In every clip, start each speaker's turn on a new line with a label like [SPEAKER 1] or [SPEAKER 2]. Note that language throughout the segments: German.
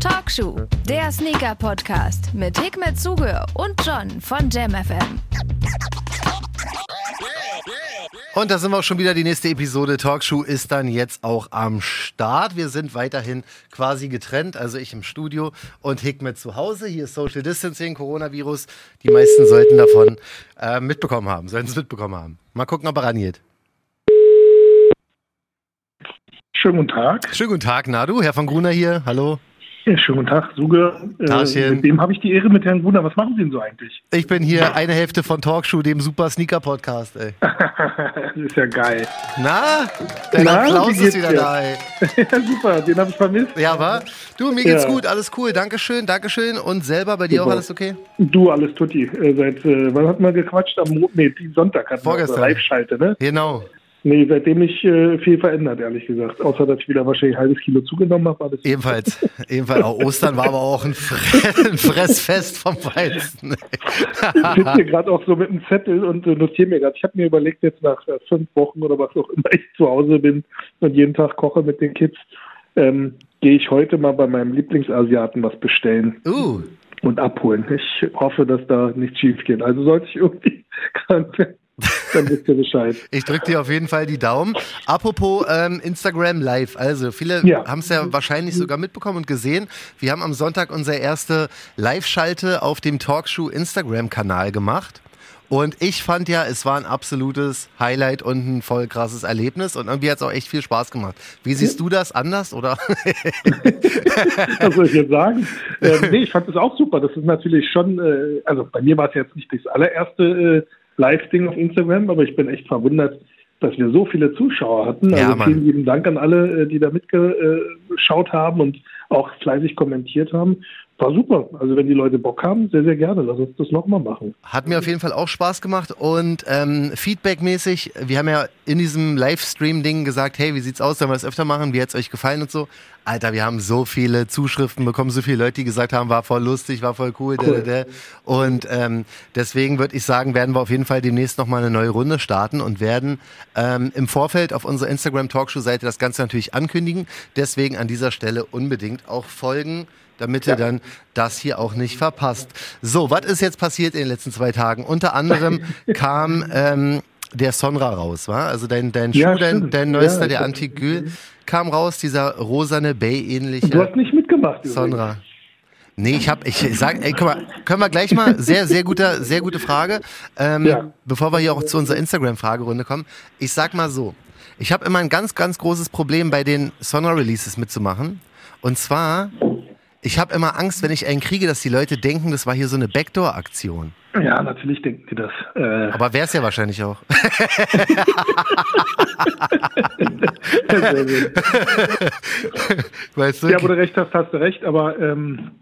[SPEAKER 1] Talkshow, der Sneaker-Podcast mit Hikmet Zuge und John von JamFM.
[SPEAKER 2] Und da sind wir auch schon wieder. Die nächste Episode Talkshow ist dann jetzt auch am Start. Wir sind weiterhin quasi getrennt. Also ich im Studio und Hikmet zu Hause. Hier ist Social Distancing, Coronavirus. Die meisten sollten davon äh, mitbekommen haben, sollten es mitbekommen haben. Mal gucken, ob er rangeht.
[SPEAKER 3] Schönen guten Tag.
[SPEAKER 2] Schönen guten Tag, Nadu. Herr von Gruner hier. Hallo.
[SPEAKER 3] Ja, schönen guten Tag, Suge. Äh, mit dem habe ich die Ehre mit Herrn Gruner. Was machen Sie denn so eigentlich?
[SPEAKER 2] Ich bin hier eine Hälfte von Talkshow, dem super Sneaker-Podcast, ey.
[SPEAKER 3] das ist ja geil.
[SPEAKER 2] Na? Dein
[SPEAKER 3] Na,
[SPEAKER 2] Applaus
[SPEAKER 3] wie
[SPEAKER 2] ist wieder
[SPEAKER 3] dir?
[SPEAKER 2] da, ey.
[SPEAKER 3] ja, super, den habe ich vermisst.
[SPEAKER 2] Ja, wa? Du, mir geht's
[SPEAKER 3] Ja.
[SPEAKER 2] gut, alles cool. Dankeschön, Dankeschön. Und selber bei dir auch
[SPEAKER 3] Super.
[SPEAKER 2] alles okay?
[SPEAKER 3] Du, alles tutti. Äh, seit, äh, wann hat man gequatscht? Am nee, Sonntag hatten wir
[SPEAKER 2] Vorgestern.
[SPEAKER 3] unsere Live-Schalte, ne?
[SPEAKER 2] Genau.
[SPEAKER 3] Nee, seitdem nicht äh, viel verändert, ehrlich gesagt. Außer, dass ich wieder wahrscheinlich ein halbes Kilo zugenommen habe.
[SPEAKER 2] Ebenfalls, ebenfalls. Auch Ostern war aber auch ein, Fre ein Fressfest vom Weizen.
[SPEAKER 3] Ich sitze hier gerade auch so mit einem Zettel und äh, notiere mir gerade. Ich habe mir überlegt, jetzt nach äh, fünf Wochen oder was auch immer ich zu Hause bin und jeden Tag koche mit den Kids, ähm, gehe ich heute mal bei meinem Lieblingsasiaten was bestellen
[SPEAKER 2] Uh,
[SPEAKER 3] und abholen. Ich hoffe, dass da nichts schief geht. Also sollte ich irgendwie krank werden, dann wisst ihr Bescheid.
[SPEAKER 2] ich drücke dir auf jeden Fall die Daumen. Apropos ähm, Instagram Live. Also viele
[SPEAKER 3] Ja.
[SPEAKER 2] haben es ja wahrscheinlich sogar mitbekommen und gesehen. Wir haben am Sonntag unsere erste Live-Schalte auf dem Talkshow Instagram-Kanal gemacht. Und ich fand ja, es war ein absolutes Highlight und ein voll krasses Erlebnis. Und irgendwie hat es auch echt viel Spaß gemacht. Wie siehst du das anders? Oder?
[SPEAKER 3] Was soll ich jetzt sagen? Ähm, nee, ich fand das auch super. Das ist natürlich schon, äh, also bei mir war es jetzt nicht das allererste äh, Live-Ding auf Instagram, aber ich bin echt verwundert, dass wir so viele Zuschauer hatten.
[SPEAKER 2] Ja,
[SPEAKER 3] Also
[SPEAKER 2] Mann.
[SPEAKER 3] vielen lieben Dank an alle, äh, die da mitgeschaut haben und auch fleißig kommentiert haben. War super. Also wenn die Leute Bock haben, sehr, sehr gerne. Lass uns das nochmal machen.
[SPEAKER 2] Hat mir auf jeden Fall auch Spaß gemacht und ähm, feedbackmäßig, wir haben ja in diesem Livestream-Ding gesagt, hey, wie sieht's aus, sollen wir das öfter machen, wie hat's euch gefallen und so. Alter, wir haben so viele Zuschriften bekommen, so viele Leute, die gesagt haben, war voll lustig, war voll cool.
[SPEAKER 3] Cool.
[SPEAKER 2] Da, da, da. Und ähm, deswegen würde ich sagen, werden wir auf jeden Fall demnächst nochmal eine neue Runde starten und werden ähm, im Vorfeld auf unserer Instagram-Talkshow-Seite das Ganze natürlich ankündigen. Deswegen an dieser Stelle unbedingt auch folgen damit ihr dann das hier auch nicht verpasst. So, was ist jetzt passiert in den letzten zwei Tagen? Unter anderem kam ähm, der Sonra raus, war? Also dein, dein Schuh,
[SPEAKER 3] Ja,
[SPEAKER 2] dein,
[SPEAKER 3] stimmt.
[SPEAKER 2] dein neuester,
[SPEAKER 3] Ja,
[SPEAKER 2] der Antigül, kam raus, dieser rosane
[SPEAKER 3] Du
[SPEAKER 2] Bay-ähnliche
[SPEAKER 3] hast nicht mitgemacht. übrigens.
[SPEAKER 2] Sonra. Nee, ich hab, ich sag, ey, guck mal, können wir gleich mal, sehr, sehr guter, sehr gute Frage, ähm,
[SPEAKER 3] Ja.
[SPEAKER 2] bevor wir hier auch zu unserer Instagram-Fragerunde kommen. Ich sag mal so, ich habe immer ein ganz, ganz großes Problem bei den Sonra-Releases mitzumachen. Und zwar, ich habe immer Angst, wenn ich einen kriege, dass die Leute denken, das war hier so eine Backdoor-Aktion.
[SPEAKER 3] Ja, natürlich denken die das. Äh,
[SPEAKER 2] Aber wär's ja wahrscheinlich auch. Weißt du?
[SPEAKER 3] Ja, wo du recht hast, hast du recht, aber ähm,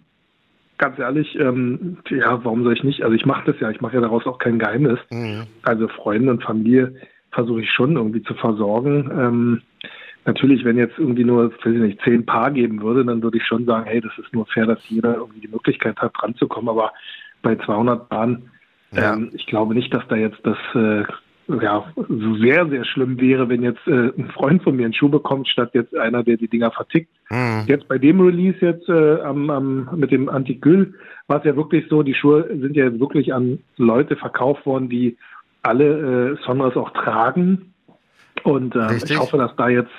[SPEAKER 3] ganz ehrlich, ähm, ja, warum soll ich nicht? Also ich mache das ja, ich mache ja daraus auch kein Geheimnis.
[SPEAKER 2] Mhm.
[SPEAKER 3] Also Freunde und Familie versuche ich schon irgendwie zu versorgen. Ähm, natürlich, wenn jetzt irgendwie nur, weiß ich nicht, zehn Paar geben würde, dann würde ich schon sagen, hey, das ist nur fair, dass jeder irgendwie die Möglichkeit hat, ranzukommen. Aber bei 200 Paaren,
[SPEAKER 2] Ja.
[SPEAKER 3] ähm, ich glaube nicht, dass da jetzt das äh, ja, so sehr, sehr schlimm wäre, wenn jetzt äh, ein Freund von mir einen Schuh bekommt, statt jetzt einer, der die Dinger vertickt.
[SPEAKER 2] Mhm.
[SPEAKER 3] Jetzt bei dem Release jetzt äh, am, am, mit dem Antigül war es ja wirklich so, die Schuhe sind ja jetzt wirklich an Leute verkauft worden, die alle äh, Sonras auch tragen. Und äh, ich hoffe, dass da jetzt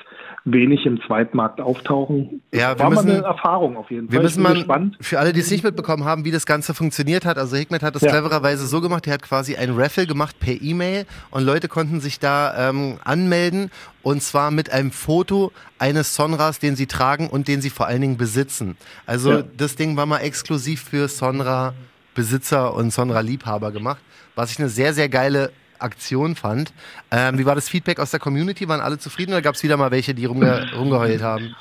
[SPEAKER 3] wenig im Zweitmarkt auftauchen.
[SPEAKER 2] Ja, wir
[SPEAKER 3] war
[SPEAKER 2] müssen-
[SPEAKER 3] mal eine Erfahrung auf jeden
[SPEAKER 2] Wir
[SPEAKER 3] Fall.
[SPEAKER 2] müssen
[SPEAKER 3] Ich bin
[SPEAKER 2] mal,
[SPEAKER 3] gespannt.
[SPEAKER 2] für alle, die es nicht mitbekommen haben, wie das Ganze funktioniert hat. Also Hikmet hat das
[SPEAKER 3] Ja.
[SPEAKER 2] clevererweise so gemacht, er hat quasi ein Raffle gemacht per E-Mail und Leute konnten sich da ähm, anmelden und zwar mit einem Foto eines Sonras, den sie tragen und den sie vor allen Dingen besitzen. Also
[SPEAKER 3] Ja.
[SPEAKER 2] das Ding war mal exklusiv für Sonra Besitzer und Sonra Liebhaber gemacht, was ich eine sehr, sehr geile Aktion fand. Ähm, wie war das Feedback aus der Community? Waren alle zufrieden oder gab es wieder mal welche, die rumge rumgeheult haben?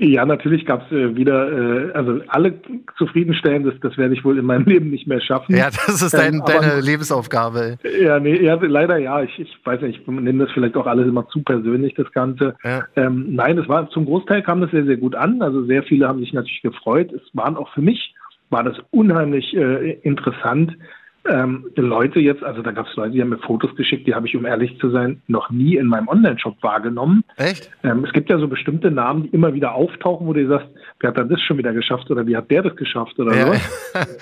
[SPEAKER 3] Ja, natürlich gab es äh, wieder, äh, also alle zufriedenstellen, das, das werde ich wohl in meinem Leben nicht mehr schaffen.
[SPEAKER 2] Ja, das ist dein,
[SPEAKER 3] Ähm, aber-
[SPEAKER 2] deine Lebensaufgabe.
[SPEAKER 3] Ja, nee, ja, leider ja. Ich, ich weiß nicht, ich nehme das vielleicht auch alles immer zu persönlich, das Ganze.
[SPEAKER 2] Ja.
[SPEAKER 3] Ähm, nein, es war zum Großteil kam das sehr, sehr gut an. Also sehr viele haben sich natürlich gefreut. Es waren auch für mich, war das unheimlich äh, interessant, ähm, Leute jetzt, also da gab es Leute, die haben mir Fotos geschickt, die habe ich, um ehrlich zu sein, noch nie in meinem Online-Shop wahrgenommen.
[SPEAKER 2] Echt?
[SPEAKER 3] Ähm, es gibt ja so bestimmte Namen, die immer wieder auftauchen, wo du sagst, wer hat dann das schon wieder geschafft oder wie hat der das geschafft oder ja. so.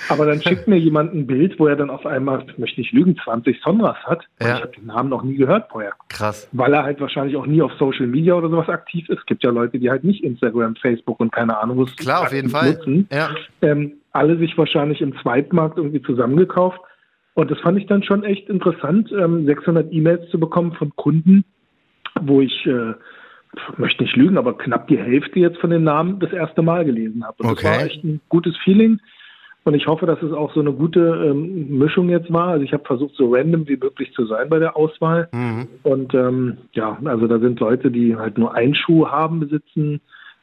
[SPEAKER 3] Aber dann schickt mir jemand ein Bild, wo er dann auf einmal, ich möchte nicht lügen, 20 Sonras hat. Ja. Ich habe den Namen noch nie gehört vorher.
[SPEAKER 2] Krass.
[SPEAKER 3] Weil er halt wahrscheinlich auch nie auf Social Media oder sowas aktiv ist. Es gibt ja Leute, die halt nicht Instagram, Facebook und keine Ahnung was
[SPEAKER 2] Klar, auf jeden Fall.
[SPEAKER 3] Nutzen. Ja. Ähm, alle sich wahrscheinlich im Zweitmarkt irgendwie zusammengekauft. Und das fand ich dann schon echt interessant, ähm, 600 E-Mails zu bekommen von Kunden, wo ich, äh, möchte nicht lügen, aber knapp die Hälfte jetzt von den Namen das erste Mal gelesen habe. Und okay. das war echt ein gutes Feeling. Und ich hoffe, dass es auch so eine gute ähm, Mischung jetzt war. Also ich habe versucht, so random wie möglich zu sein bei der Auswahl. Mhm. Und ähm, ja, also da sind Leute, die halt nur einen Schuh haben, besitzen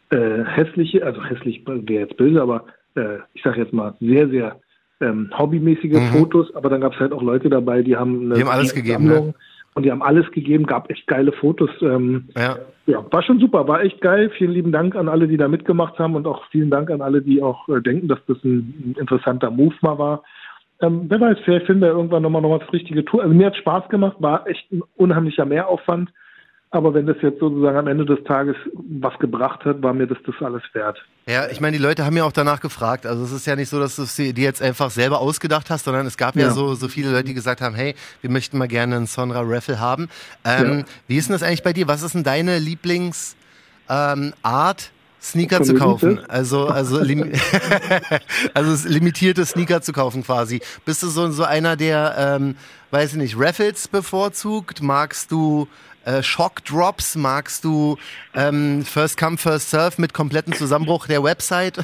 [SPEAKER 3] äh, hässliche, also hässlich wäre jetzt böse, aber äh, ich sage jetzt mal sehr, sehr ähm, hobbymäßige mhm. Fotos, aber dann gab es halt auch Leute dabei, die haben
[SPEAKER 2] eine die haben alles gegeben, ne?
[SPEAKER 3] und die haben alles gegeben, gab echt geile Fotos. Ähm,
[SPEAKER 2] ja.
[SPEAKER 3] ja, war schon super, war echt geil. Vielen lieben Dank an alle, die da mitgemacht haben und auch vielen Dank an alle, die auch äh, denken, dass das ein, ein interessanter Move mal war. Ähm, wer weiß, vielleicht finden wir irgendwann nochmal noch mal das richtige Tour. Also mir hat Spaß gemacht, war echt ein unheimlicher Mehraufwand. Aber wenn das jetzt sozusagen am Ende des Tages was gebracht hat, war mir das das alles wert.
[SPEAKER 2] Ja, ich meine, die Leute haben ja auch danach gefragt. Also es ist ja nicht so, dass du es dir jetzt einfach selber ausgedacht hast, sondern es gab ja, ja so, so viele Leute, die gesagt haben, hey, wir möchten mal gerne einen Sonra Raffle haben. Ähm, ja. Wie ist denn das eigentlich bei dir? Was ist denn deine Lieblingsart, ähm, Sneaker zu kaufen. Also, also, lim also limitierte Sneaker zu kaufen quasi. Bist du so, so einer, der, ähm, weiß ich nicht, Raffles bevorzugt? Magst du äh, Shock Drops? Magst du ähm, First Come, First Serve mit kompletten Zusammenbruch der Website?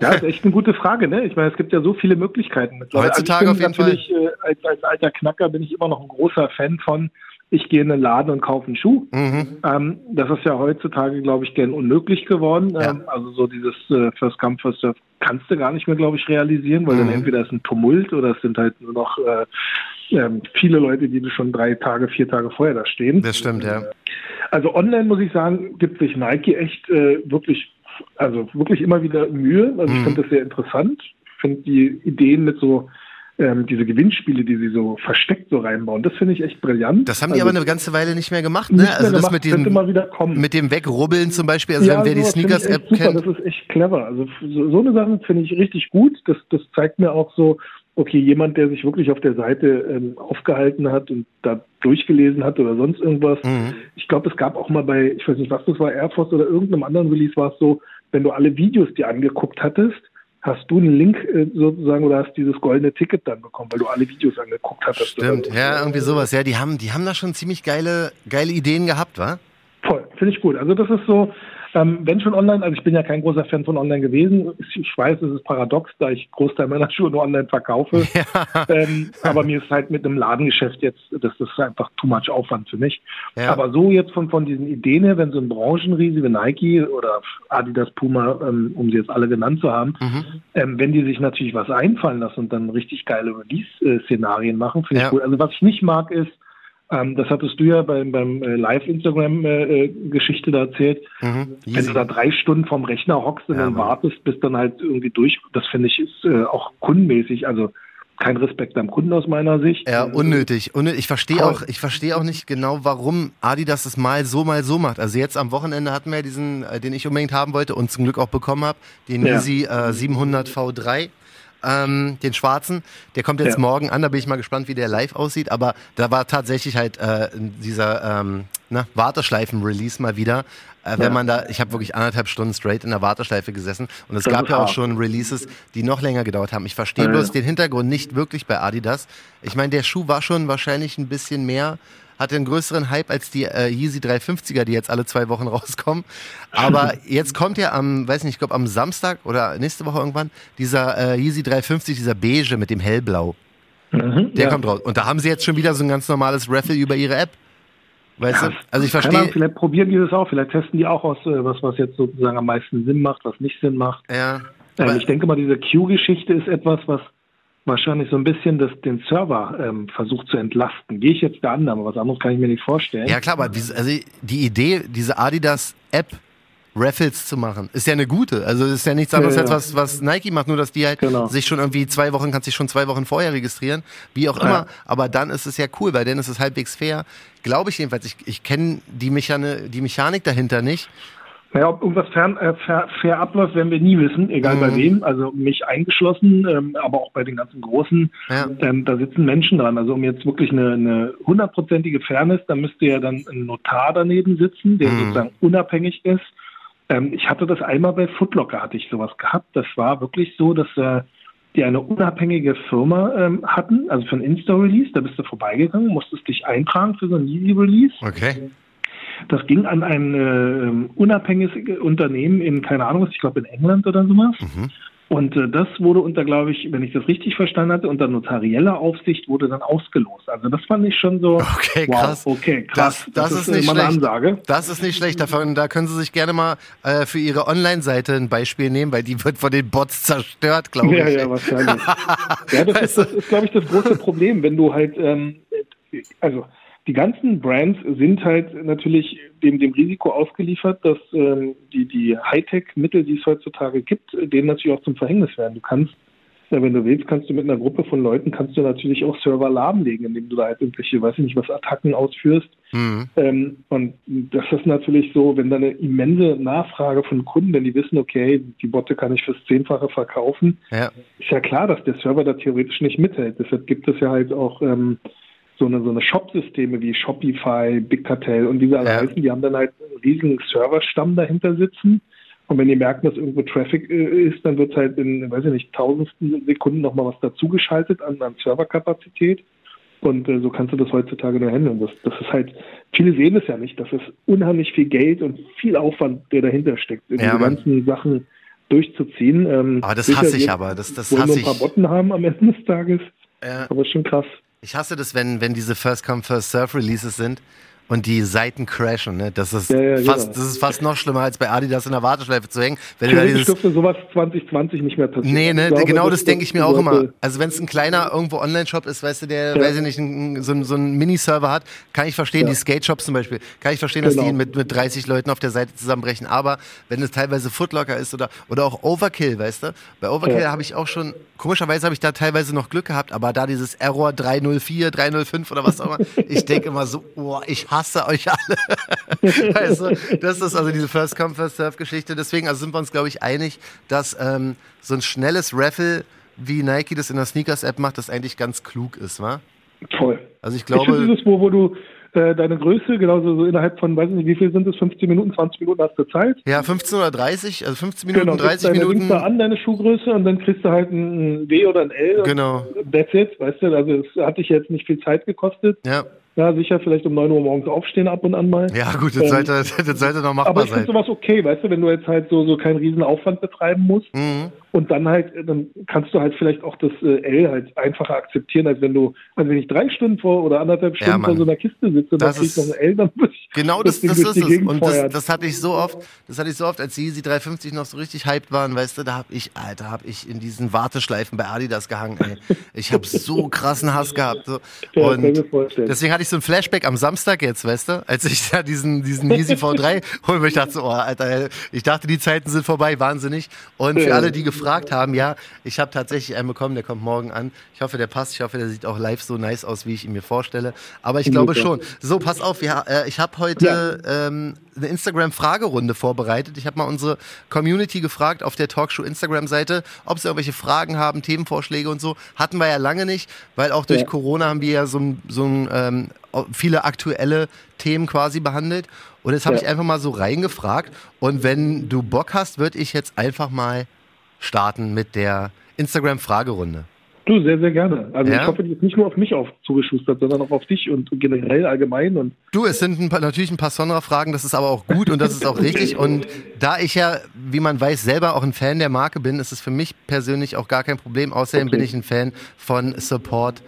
[SPEAKER 3] ja, ist echt eine gute Frage. Ne? Ich meine, es gibt ja so viele Möglichkeiten.
[SPEAKER 2] Mittlerweile. Heutzutage also auf jeden
[SPEAKER 3] Fall. Äh, als, als alter Knacker bin ich immer noch ein großer Fan von ich gehe in den Laden und kaufe einen Schuh. Mhm. Ähm, das ist ja heutzutage, glaube ich, gern unmöglich geworden. Ja. Ähm, also so dieses äh, First Come, First Serve kannst du gar nicht mehr, glaube ich, realisieren, weil mhm. dann entweder ist ein Tumult oder es sind halt nur noch äh, ähm, viele Leute, die schon drei Tage, vier Tage vorher da stehen.
[SPEAKER 2] Das stimmt, ja.
[SPEAKER 3] Also online muss ich sagen, gibt sich Nike echt äh, wirklich, also wirklich immer wieder Mühe. Also mhm. ich finde das sehr interessant. Ich finde die Ideen mit so ähm, diese Gewinnspiele, die sie so versteckt so reinbauen, das finde ich echt brillant.
[SPEAKER 2] Das haben die also, aber eine ganze Weile nicht mehr gemacht, ne?
[SPEAKER 3] also das gemacht, mit
[SPEAKER 2] diesem, mit dem Wegrubbeln zum Beispiel, also ja, wer die Sneakers-App kennt.
[SPEAKER 3] Das ist echt clever. Also so, so eine Sache finde ich richtig gut. Das, das zeigt mir auch so, okay, jemand, der sich wirklich auf der Seite ähm, aufgehalten hat und da durchgelesen hat oder sonst irgendwas. Mhm. Ich glaube, es gab auch mal bei, ich weiß nicht, was das war, Air Force oder irgendeinem anderen Release war es so, wenn du alle Videos dir angeguckt hattest, hast du einen Link äh, sozusagen oder hast dieses goldene Ticket dann bekommen, weil du alle Videos angeguckt hattest.
[SPEAKER 2] Stimmt, ja, irgendwie sowas. Ja, die haben, die haben da schon ziemlich geile, geile Ideen gehabt, wa?
[SPEAKER 3] Voll, finde ich gut. Also das ist so, ähm, wenn schon online, also ich bin ja kein großer Fan von online gewesen. Ich weiß, es ist paradox, da ich Großteil meiner Schuhe nur online verkaufe. Ja. Ähm, aber mir ist halt mit einem Ladengeschäft jetzt, das ist einfach too much Aufwand für mich. Ja. Aber so jetzt von, von diesen Ideen her, wenn so ein Branchenriese wie Nike oder Adidas, Puma, ähm, um sie jetzt alle genannt zu haben, mhm. ähm, wenn die sich natürlich was einfallen lassen und dann richtig geile Release-Szenarien machen, finde ja. ich gut. Also was ich nicht mag ist, ähm, das hattest du ja beim, beim äh, Live-Instagram-Geschichte da erzählt. Mhm, Wenn du da drei Stunden vorm Rechner hockst und ja, dann wartest, bis dann halt irgendwie durch, das finde ich ist äh, auch kundenmäßig, also kein Respekt am Kunden aus meiner Sicht.
[SPEAKER 2] Ja, unnötig. unnötig. Ich verstehe auch, ich verstehe auch nicht genau, warum Adidas das mal so, mal so macht. Also jetzt am Wochenende hatten wir diesen, äh, den ich unbedingt haben wollte und zum Glück auch bekommen habe, den ja. Easy äh, 700 V3 ähm, den schwarzen. Der kommt jetzt ja. morgen an, da bin ich mal gespannt, wie der live aussieht. Aber da war tatsächlich halt äh, dieser ähm, ne, Warteschleifen-Release mal wieder. Äh, wenn man da, ich habe wirklich anderthalb Stunden straight in der Warteschleife gesessen und es das gab ja auch schon Releases, die noch länger gedauert haben. Ich verstehe ja, bloß den Hintergrund nicht wirklich bei Adidas. Ich meine, der Schuh war schon wahrscheinlich ein bisschen mehr hatte einen größeren Hype als die äh, Yeezy 350er, die jetzt alle zwei Wochen rauskommen. Aber jetzt kommt ja am, weiß nicht, ich glaube am Samstag oder nächste Woche irgendwann dieser äh, Yeezy 350, dieser beige mit dem hellblau. Mhm, Der ja. kommt raus. Und da haben sie jetzt schon wieder so ein ganz normales Raffle über ihre App. Weißt ja, du? Also ich verstehe.
[SPEAKER 3] Vielleicht probieren die das auch, vielleicht testen die auch aus, äh, was, was jetzt sozusagen am meisten Sinn macht, was nicht Sinn macht.
[SPEAKER 2] Ja.
[SPEAKER 3] Ähm, ich denke mal, diese Q-Geschichte ist etwas, was wahrscheinlich so ein bisschen das, den Server ähm, versucht zu entlasten. Gehe ich jetzt der Annahme, was anderes kann ich mir nicht vorstellen.
[SPEAKER 2] Ja klar, aber also die Idee, diese Adidas-App Raffles zu machen. Ist ja eine gute. Also ist ja nichts anderes
[SPEAKER 3] Ja,
[SPEAKER 2] als was, was Nike macht, nur dass die halt
[SPEAKER 3] Genau.
[SPEAKER 2] sich schon irgendwie zwei Wochen, kannst dich schon zwei Wochen vorher registrieren, wie auch immer.
[SPEAKER 3] Ja.
[SPEAKER 2] Aber dann ist es ja cool, weil dann ist es halbwegs fair. Glaube ich jedenfalls. Ich, ich kenne die, Mechani die Mechanik dahinter nicht.
[SPEAKER 3] Naja, ob irgendwas fern, äh, fair, fair abläuft, werden wir nie wissen, egal
[SPEAKER 2] Mhm.
[SPEAKER 3] bei wem. Also mich eingeschlossen, ähm, aber auch bei den ganzen Großen.
[SPEAKER 2] Ja.
[SPEAKER 3] Ähm, da sitzen Menschen dran. Also um jetzt wirklich eine hundertprozentige Fairness, da müsste ja dann ein Notar daneben sitzen, der
[SPEAKER 2] Mhm.
[SPEAKER 3] sozusagen unabhängig ist. Ähm, ich hatte das einmal bei Footlocker, hatte ich sowas gehabt. Das war wirklich so, dass äh, die eine unabhängige Firma ähm, hatten, also für ein Insta-Release. Da bist du vorbeigegangen, musstest dich eintragen für so ein Yeezy-Release.
[SPEAKER 2] Okay.
[SPEAKER 3] Das ging an ein äh, unabhängiges Unternehmen in, keine Ahnung, was, ich glaube in England oder sowas.
[SPEAKER 2] Mhm.
[SPEAKER 3] Und äh, das wurde unter, glaube ich, wenn ich das richtig verstanden hatte, unter notarieller Aufsicht wurde dann ausgelost. Also das fand ich schon so.
[SPEAKER 2] Okay,
[SPEAKER 3] wow,
[SPEAKER 2] krass.
[SPEAKER 3] Okay, krass.
[SPEAKER 2] Das, das, ist,
[SPEAKER 3] äh,
[SPEAKER 2] nicht schlecht.
[SPEAKER 3] Ansage.
[SPEAKER 2] Das ist nicht schlecht. Davon, da können Sie sich gerne mal äh, für Ihre Online-Seite ein Beispiel nehmen, weil die wird von den Bots zerstört, glaube
[SPEAKER 3] Ja,
[SPEAKER 2] ich.
[SPEAKER 3] ja, wahrscheinlich. ja, das ist, das ist glaube ich, das große Problem, wenn du halt, ähm, also die ganzen Brands sind halt natürlich dem, dem Risiko ausgeliefert, dass ähm, die, die Hightech-Mittel, die es heutzutage gibt, denen natürlich auch zum Verhängnis werden. Du kannst, ja, wenn du willst, kannst du mit einer Gruppe von Leuten, kannst du natürlich auch Server lahmlegen, indem du da halt irgendwelche, weiß ich nicht, was Attacken ausführst.
[SPEAKER 2] Hm.
[SPEAKER 3] Ähm, und das ist natürlich so, wenn da eine immense Nachfrage von Kunden, wenn die wissen, okay, die Botte kann ich fürs Zehnfache verkaufen,
[SPEAKER 2] Ja.
[SPEAKER 3] ist ja klar, dass der Server da theoretisch nicht mithält. Deshalb gibt es ja halt auch ähm, so eine, so eine Shop-Systeme wie Shopify, Big Cartel und diese alle
[SPEAKER 2] Ja.
[SPEAKER 3] heißen, die haben dann halt einen riesigen Serverstamm dahinter sitzen. Und wenn die merken, dass irgendwo Traffic äh, ist, dann wird halt in, weiß ich nicht, tausendsten Sekunden nochmal was dazugeschaltet an, an Serverkapazität. Und äh, so kannst du das heutzutage nur handeln. Das, das ist halt, viele sehen es ja nicht. Das ist unheimlich viel Geld und viel Aufwand, der dahinter steckt,
[SPEAKER 2] Ja,
[SPEAKER 3] diese
[SPEAKER 2] Mann.
[SPEAKER 3] ganzen Sachen durchzuziehen. Ähm,
[SPEAKER 2] Aber das hasse ich aber. Das, das hasse
[SPEAKER 3] nur ein paar
[SPEAKER 2] ich.
[SPEAKER 3] Botten haben am Ende des Tages.
[SPEAKER 2] Ja.
[SPEAKER 3] Aber ist schon krass.
[SPEAKER 2] Ich hasse das, wenn, wenn diese First Come, First Serve Releases sind und die Seiten crashen. Ne? Das, ist
[SPEAKER 3] Ja, ja,
[SPEAKER 2] fast,
[SPEAKER 3] genau.
[SPEAKER 2] das ist fast noch schlimmer, als bei Adidas in der Warteschleife zu hängen. Wenn du da dieses,
[SPEAKER 3] dürfte sowas 2020 nicht mehr passieren.
[SPEAKER 2] Nee, ne,
[SPEAKER 3] glaube,
[SPEAKER 2] genau
[SPEAKER 3] dass-
[SPEAKER 2] das denke ich mir
[SPEAKER 3] dass
[SPEAKER 2] auch immer. Also wenn es ein kleiner irgendwo Online-Shop ist, weißt du, der,
[SPEAKER 3] Ja.
[SPEAKER 2] weiß ich nicht, ein, so, so ein Miniserver hat, kann ich verstehen, die Skate-Shops zum Beispiel, kann ich verstehen, dass
[SPEAKER 3] Genau.
[SPEAKER 2] die mit, mit 30 Leuten auf der Seite zusammenbrechen. Aber wenn es teilweise Footlocker ist oder, oder auch Overkill, weißt du, bei Overkill habe ich auch schon, komischerweise habe ich da teilweise noch Glück gehabt, aber da dieses Error 304, 305 oder was auch immer, ich denke immer so, oh, ich hasse euch alle. du, das ist also diese First Come, First Serve Geschichte. Deswegen also sind wir uns, glaube ich, einig, dass ähm, so ein schnelles Raffle, wie Nike das in der Sneakers-App macht, das eigentlich ganz klug ist, wa?
[SPEAKER 3] Voll.
[SPEAKER 2] Also ich
[SPEAKER 3] Ich
[SPEAKER 2] glaube,
[SPEAKER 3] dieses, wo, wo du äh, deine Größe, genauso so innerhalb von, weiß ich nicht, wie viel sind es, 15 Minuten, 20 Minuten hast du Zeit.
[SPEAKER 2] ja, 15 oder 30, also 15 Minuten,
[SPEAKER 3] gibst
[SPEAKER 2] 30
[SPEAKER 3] deine
[SPEAKER 2] Minuten.
[SPEAKER 3] Da an, deine Schuhgröße, und dann kriegst du halt ein D oder ein L.
[SPEAKER 2] Genau.
[SPEAKER 3] That's it, weißt du, also es hat dich jetzt nicht viel Zeit gekostet.
[SPEAKER 2] Ja.
[SPEAKER 3] Ja, sicher vielleicht um 9 Uhr morgens aufstehen ab und an mal.
[SPEAKER 2] ja, gut, das,
[SPEAKER 3] Ähm,
[SPEAKER 2] sollte, das sollte noch
[SPEAKER 3] Aber
[SPEAKER 2] machbar
[SPEAKER 3] ich finde
[SPEAKER 2] sein.
[SPEAKER 3] sowas okay, weißt du, wenn du jetzt halt so, so keinen riesen Aufwand betreiben musst
[SPEAKER 2] Mhm.
[SPEAKER 3] Und dann halt, äh, dann kannst du halt vielleicht auch das äh, L halt einfacher akzeptieren, als wenn du, also wenn ich drei Stunden vor oder anderthalb
[SPEAKER 2] Ja,
[SPEAKER 3] Stunden
[SPEAKER 2] Mann.
[SPEAKER 3] vor so einer Kiste sitze und dann
[SPEAKER 2] Das
[SPEAKER 3] krieg ich noch ein L, dann würde ich
[SPEAKER 2] Genau das, das ist es. Und das, das hatte ich so oft, das hatte ich so oft, als die Easy 350 noch so richtig hyped waren, weißt du, da hab ich, Alter, hab ich in diesen Warteschleifen bei Adidas gehangen, ey. Ich hab so krassen Hass gehabt. So.
[SPEAKER 3] Ja,
[SPEAKER 2] Und deswegen hatte ich so ein Flashback am Samstag jetzt, weißt du, als ich da diesen, diesen Yeezy V3 holen ich dachte so, oh, Alter, ich dachte, die Zeiten sind vorbei, wahnsinnig. Und für
[SPEAKER 3] Ja.
[SPEAKER 2] alle, die gefragt haben, ja, ich habe tatsächlich einen bekommen, der kommt morgen an. Ich hoffe, der passt. Ich hoffe, der sieht auch live so nice aus, wie ich ihn mir vorstelle. Aber ich glaube schon. So, pass auf, ja, äh, ich habe heute ähm, eine Instagram-Fragerunde vorbereitet. Ich habe mal unsere Community gefragt auf der Talkshow Instagram-Seite, ob sie irgendwelche Fragen haben, Themenvorschläge und so. Hatten wir ja lange nicht, weil auch durch
[SPEAKER 3] Ja.
[SPEAKER 2] Corona haben wir ja so, so ähm, viele aktuelle Themen quasi behandelt. Und jetzt habe
[SPEAKER 3] Ja.
[SPEAKER 2] ich einfach mal so reingefragt. Und wenn du Bock hast, würde ich jetzt einfach mal starten mit der Instagram-Fragerunde.
[SPEAKER 3] Du, sehr, sehr gerne. Also
[SPEAKER 2] Ja?
[SPEAKER 3] ich hoffe, die ist nicht nur auf mich auf, zugeschustert, sondern auch auf dich und generell allgemein. Und
[SPEAKER 2] Du, es sind ein paar, natürlich ein paar Sonra-Fragen, das ist aber auch gut und das ist auch richtig. Und da ich ja, wie man weiß, selber auch ein Fan der Marke bin, ist es für mich persönlich auch gar kein Problem. Außerdem
[SPEAKER 3] Okay.
[SPEAKER 2] bin ich ein Fan von Support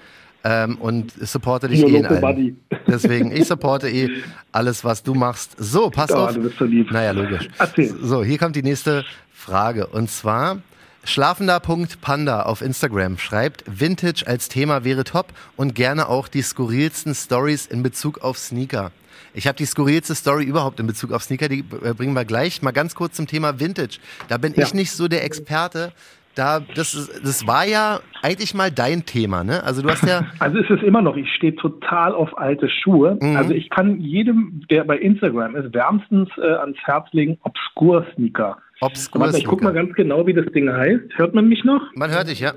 [SPEAKER 2] ähm, und supporte dich eh in allem. Deswegen, ich supporte eh alles, was du machst. So, pass
[SPEAKER 3] Ja,
[SPEAKER 2] auf.
[SPEAKER 3] du bist so lieb.
[SPEAKER 2] Naja, logisch.
[SPEAKER 3] Erzähl.
[SPEAKER 2] So, hier kommt die nächste Frage. Und zwar Schlafender.panda auf Instagram schreibt, Vintage als Thema wäre top und gerne auch die skurrilsten Stories in Bezug auf Sneaker. Ich habe die skurrilste Story überhaupt in Bezug auf Sneaker, die äh, bringen wir gleich. Mal ganz kurz zum Thema Vintage. Da bin
[SPEAKER 3] Ja.
[SPEAKER 2] ich nicht so der Experte. Da, das, ist- das war ja eigentlich mal dein Thema, ne? Also du hast ja,
[SPEAKER 3] Also ist es immer noch, ich stehe total auf alte Schuhe.
[SPEAKER 2] Mhm.
[SPEAKER 3] Also ich kann jedem, der bei Instagram ist, wärmstens äh, ans Herz legen, Obscur-Sneaker.
[SPEAKER 2] Obscure
[SPEAKER 3] Warte, ich guck mal
[SPEAKER 2] Sneaker.
[SPEAKER 3] ganz genau, wie das Ding heißt. Hört man mich noch?
[SPEAKER 2] Man hört dich, ja.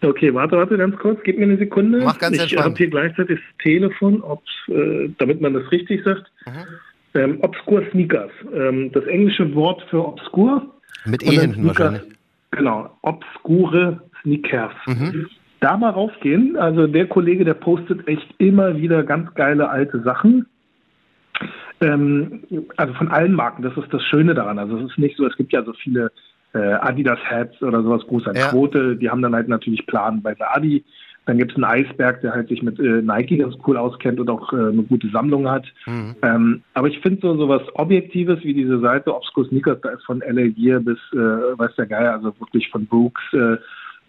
[SPEAKER 3] Okay, warte, warte, ganz kurz. Gib mir eine Sekunde.
[SPEAKER 2] Mach ganz
[SPEAKER 3] ich habe hier gleichzeitig das Telefon, ob's, äh, damit man das richtig sagt.
[SPEAKER 2] Mhm.
[SPEAKER 3] Ähm, Obscure Sneakers. Ähm, das englische Wort für obscur.
[SPEAKER 2] Mit E hinten
[SPEAKER 3] Sneaker-
[SPEAKER 2] wahrscheinlich.
[SPEAKER 3] Genau, obskure Sneakers.
[SPEAKER 2] Mhm.
[SPEAKER 3] Da mal raufgehen. Also der Kollege, der postet echt immer wieder ganz geile alte Sachen. Ähm, also von allen Marken, das ist das Schöne daran. Also es ist nicht so, es gibt ja so viele äh, Adidas-Hats oder sowas, Gruß an
[SPEAKER 2] Ja.
[SPEAKER 3] Quote, die haben dann halt natürlich Plan bei der Adi. Dann gibt es einen Eisberg, der halt sich mit äh, Nike ganz cool auskennt und auch äh, eine gute Sammlung hat.
[SPEAKER 2] Mhm.
[SPEAKER 3] Ähm, aber ich finde so sowas Objektives wie diese Seite Obscure Sneakers, da ist von LA Gear bis, äh, weiß der Geier, also wirklich von Brooks, äh,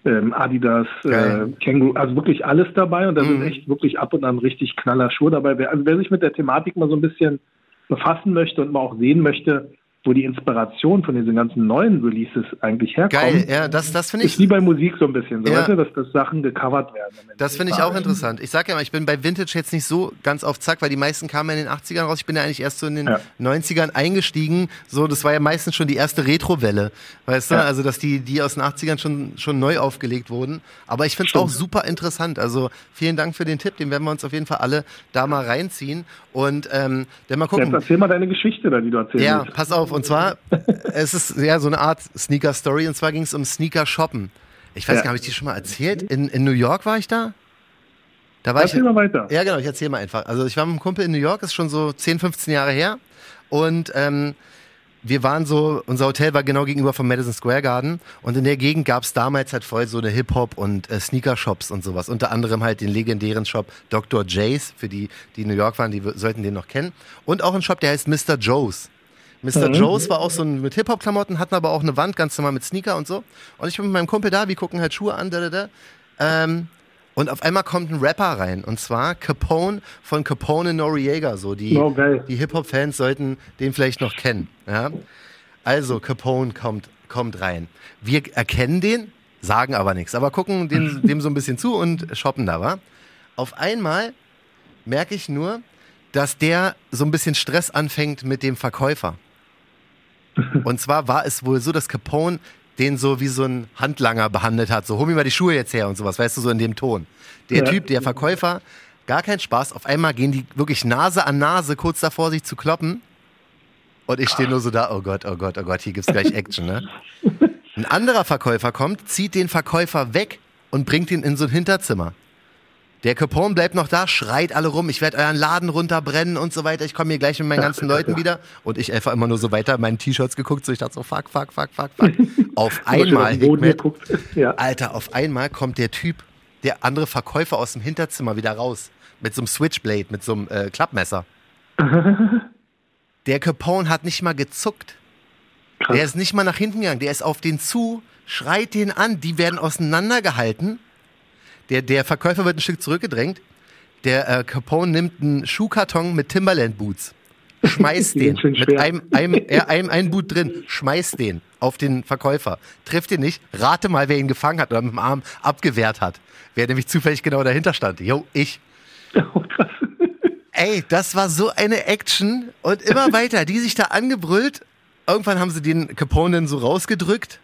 [SPEAKER 3] ähm, Adidas, äh,
[SPEAKER 2] Geil.
[SPEAKER 3] Känguru, also wirklich alles dabei und da
[SPEAKER 2] Mhm.
[SPEAKER 3] sind echt wirklich ab und an richtig knaller Schuhe dabei. Wer, also wer sich mit der Thematik mal so ein bisschen befassen möchte und mal auch sehen möchte, wo die Inspiration von diesen ganzen neuen Releases eigentlich herkommt,
[SPEAKER 2] Geil, ja, das, das finde ich.
[SPEAKER 3] ist wie bei Musik so ein bisschen, so
[SPEAKER 2] Ja.
[SPEAKER 3] weißt du, dass, dass Sachen gecovert werden.
[SPEAKER 2] Das finde ich auch interessant. Ich sag ja mal, ich bin bei Vintage jetzt nicht so ganz auf Zack, weil die meisten kamen ja in den 80ern raus. Ich bin ja eigentlich erst so in den
[SPEAKER 3] Ja.
[SPEAKER 2] 90ern eingestiegen. So, das war ja meistens schon die erste Retro-Welle. Weißt du?
[SPEAKER 3] Ja.
[SPEAKER 2] Also, dass die, die aus den 80ern schon, schon neu aufgelegt wurden. Aber ich finde es auch super interessant. Also, vielen Dank für den Tipp. Den werden wir uns auf jeden Fall alle da mal reinziehen. Und ähm, dann mal
[SPEAKER 3] Jetzt
[SPEAKER 2] gucken.
[SPEAKER 3] erzähl mal deine Geschichte da, die du erzählst.
[SPEAKER 2] Ja, pass auf. Und zwar, es ist ja so eine Art Sneaker-Story. Und zwar ging es um Sneaker-Shoppen. Ich weiß
[SPEAKER 3] Ja.
[SPEAKER 2] gar nicht, habe ich die schon mal erzählt? In, in New York war ich da? Da war ich.
[SPEAKER 3] Erzähl mal weiter.
[SPEAKER 2] Ja, genau, ich erzähle mal einfach. Also ich war mit einem Kumpel in New York, ist schon so 10, 15 Jahre her. Und ähm, wir waren so, unser Hotel war genau gegenüber vom Madison Square Garden und in der Gegend gab es damals halt voll so eine Hip-Hop- und äh, Sneaker-Shops und sowas. Unter anderem halt den legendären Shop Dr. J's, für die, die in New York waren, die sollten den noch kennen. Und auch ein Shop, der heißt Mr. Joe's. Mr.
[SPEAKER 3] Mhm.
[SPEAKER 2] Joe's war auch so ein, mit Hip-Hop-Klamotten, hatten aber auch eine Wand ganz normal mit Sneaker und so. Und ich bin mit meinem Kumpel da, wir gucken halt Schuhe an, da, da, da. Ähm, und auf einmal kommt ein Rapper rein. Und zwar Capone von Capone Noriega. So die,
[SPEAKER 3] Oh,
[SPEAKER 2] die Hip-Hop-Fans sollten den vielleicht noch kennen. Ja? Also Capone kommt, kommt rein. Wir erkennen den, sagen aber nichts. Aber gucken dem, dem so ein bisschen zu und shoppen da, wa? Auf einmal merke ich nur, dass der so ein bisschen Stress anfängt mit dem Verkäufer. Und zwar war es wohl so, dass Capone den so wie so ein Handlanger behandelt hat. So, hol mir mal die Schuhe jetzt her und sowas, weißt du, so in dem Ton. Der
[SPEAKER 3] Ja.
[SPEAKER 2] Typ, der Verkäufer, gar kein Spaß. Auf einmal gehen die wirklich Nase an Nase kurz davor, sich zu kloppen. Und ich stehe nur so da, oh Gott, oh Gott, oh Gott, hier gibt's gleich Action, ne? Ein anderer Verkäufer kommt, zieht den Verkäufer weg und bringt ihn in so ein Hinterzimmer. Der Capone bleibt noch da, schreit alle rum, ich werde euren Laden runterbrennen und so weiter. Ich komme hier gleich mit meinen ganzen Leuten wieder. Und ich einfach immer nur so weiter in meinen T-Shirts geguckt, so ich dachte so, fuck, fuck, fuck, fuck, fuck. Auf einmal,
[SPEAKER 3] geguckt. Ja.
[SPEAKER 2] Alter, auf einmal kommt der Typ, der andere Verkäufer aus dem Hinterzimmer wieder raus. Mit so einem Switchblade, mit so einem äh, Klappmesser. Der Capone hat nicht mal gezuckt.
[SPEAKER 3] Krass.
[SPEAKER 2] Der ist nicht mal nach hinten gegangen. Der ist auf den zu, schreit den an. Die werden auseinandergehalten. Der, der Verkäufer wird ein Stück zurückgedrängt. Der äh, Capone nimmt einen Schuhkarton mit Timberland-Boots. Schmeißt
[SPEAKER 3] Die
[SPEAKER 2] den mit einem, einem, ja, einem, einem Boot drin. Schmeißt den auf den Verkäufer. Trifft ihn nicht. Rate mal, wer ihn gefangen hat oder mit dem Arm abgewehrt hat. Wer nämlich zufällig genau dahinter stand. Jo, ich.
[SPEAKER 3] Oh, krass.
[SPEAKER 2] Ey, das war so eine Action und immer weiter, die sich da angebrüllt. Irgendwann haben sie den Capone dann so rausgedrückt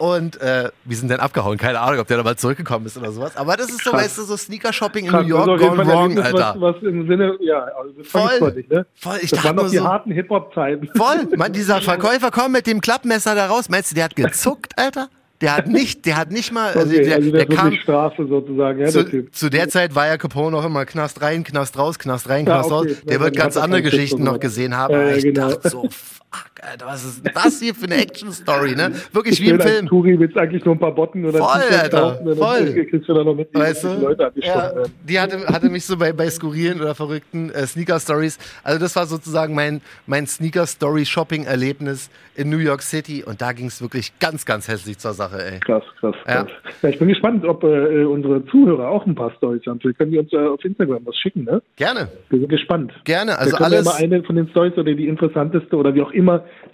[SPEAKER 2] und äh, wir sind dann abgehauen. Keine Ahnung, ob der nochmal zurückgekommen ist oder sowas. Aber das ist so,
[SPEAKER 3] Krass.
[SPEAKER 2] weißt du, so Sneaker-Shopping in
[SPEAKER 3] Krass,
[SPEAKER 2] New York
[SPEAKER 3] jeden
[SPEAKER 2] gone wrong,
[SPEAKER 3] Erlebnis,
[SPEAKER 2] Alter.
[SPEAKER 3] Was, was im Sinne, ja, also das ich
[SPEAKER 2] Voll.
[SPEAKER 3] freundlich, ne?
[SPEAKER 2] Voll, ich
[SPEAKER 3] das
[SPEAKER 2] dachte
[SPEAKER 3] waren noch
[SPEAKER 2] nur
[SPEAKER 3] die
[SPEAKER 2] so-
[SPEAKER 3] harten Hip-Hop-Zeiten.
[SPEAKER 2] Voll, man, dieser Verkäufer kommt mit dem Klappmesser da raus. Meinst du, der hat gezuckt, Alter? Der hat nicht, der hat nicht mal, also
[SPEAKER 3] Okay,
[SPEAKER 2] der,
[SPEAKER 3] also
[SPEAKER 2] der
[SPEAKER 3] der,
[SPEAKER 2] kam,
[SPEAKER 3] Strafe sozusagen, ja, der
[SPEAKER 2] zu,
[SPEAKER 3] Typ.
[SPEAKER 2] zu der Zeit war ja Capone auch immer Knast rein, Knast raus, Knast rein,
[SPEAKER 3] Ja,
[SPEAKER 2] Knast
[SPEAKER 3] okay.
[SPEAKER 2] raus. Der wird ganz
[SPEAKER 3] er
[SPEAKER 2] andere Geschichten noch gesehen haben.
[SPEAKER 3] Ja, ja,
[SPEAKER 2] ich
[SPEAKER 3] genau.
[SPEAKER 2] dachte so, fuck, Alter, was ist das hier für eine Action-Story, ne? Wirklich wie
[SPEAKER 3] Schön
[SPEAKER 2] im Film.
[SPEAKER 3] Touri willst eigentlich nur ein paar Botten oder
[SPEAKER 2] Voll, Alter,
[SPEAKER 3] kaufen
[SPEAKER 2] voll.
[SPEAKER 3] dann kriegst du da noch mit
[SPEAKER 2] Weißt du?
[SPEAKER 3] Leute die
[SPEAKER 2] Ja, die hatte, hatte mich so bei, bei skurrilen oder verrückten äh, Sneaker-Stories. Also das war sozusagen mein, mein Sneaker-Story-Shopping-Erlebnis in New York City und da ging es wirklich ganz, ganz hässlich zur Sache, ey.
[SPEAKER 3] Krass, krass,
[SPEAKER 2] Ja.
[SPEAKER 3] krass. Ja. ich bin gespannt, ob äh, unsere Zuhörer auch ein paar Storys haben. Vielleicht können die uns äh, auf Instagram was schicken, ne?
[SPEAKER 2] Gerne,
[SPEAKER 3] Wir sind gespannt.
[SPEAKER 2] gerne. Also alles.
[SPEAKER 3] ja mal eine von den Stories oder die interessanteste oder wie auch immer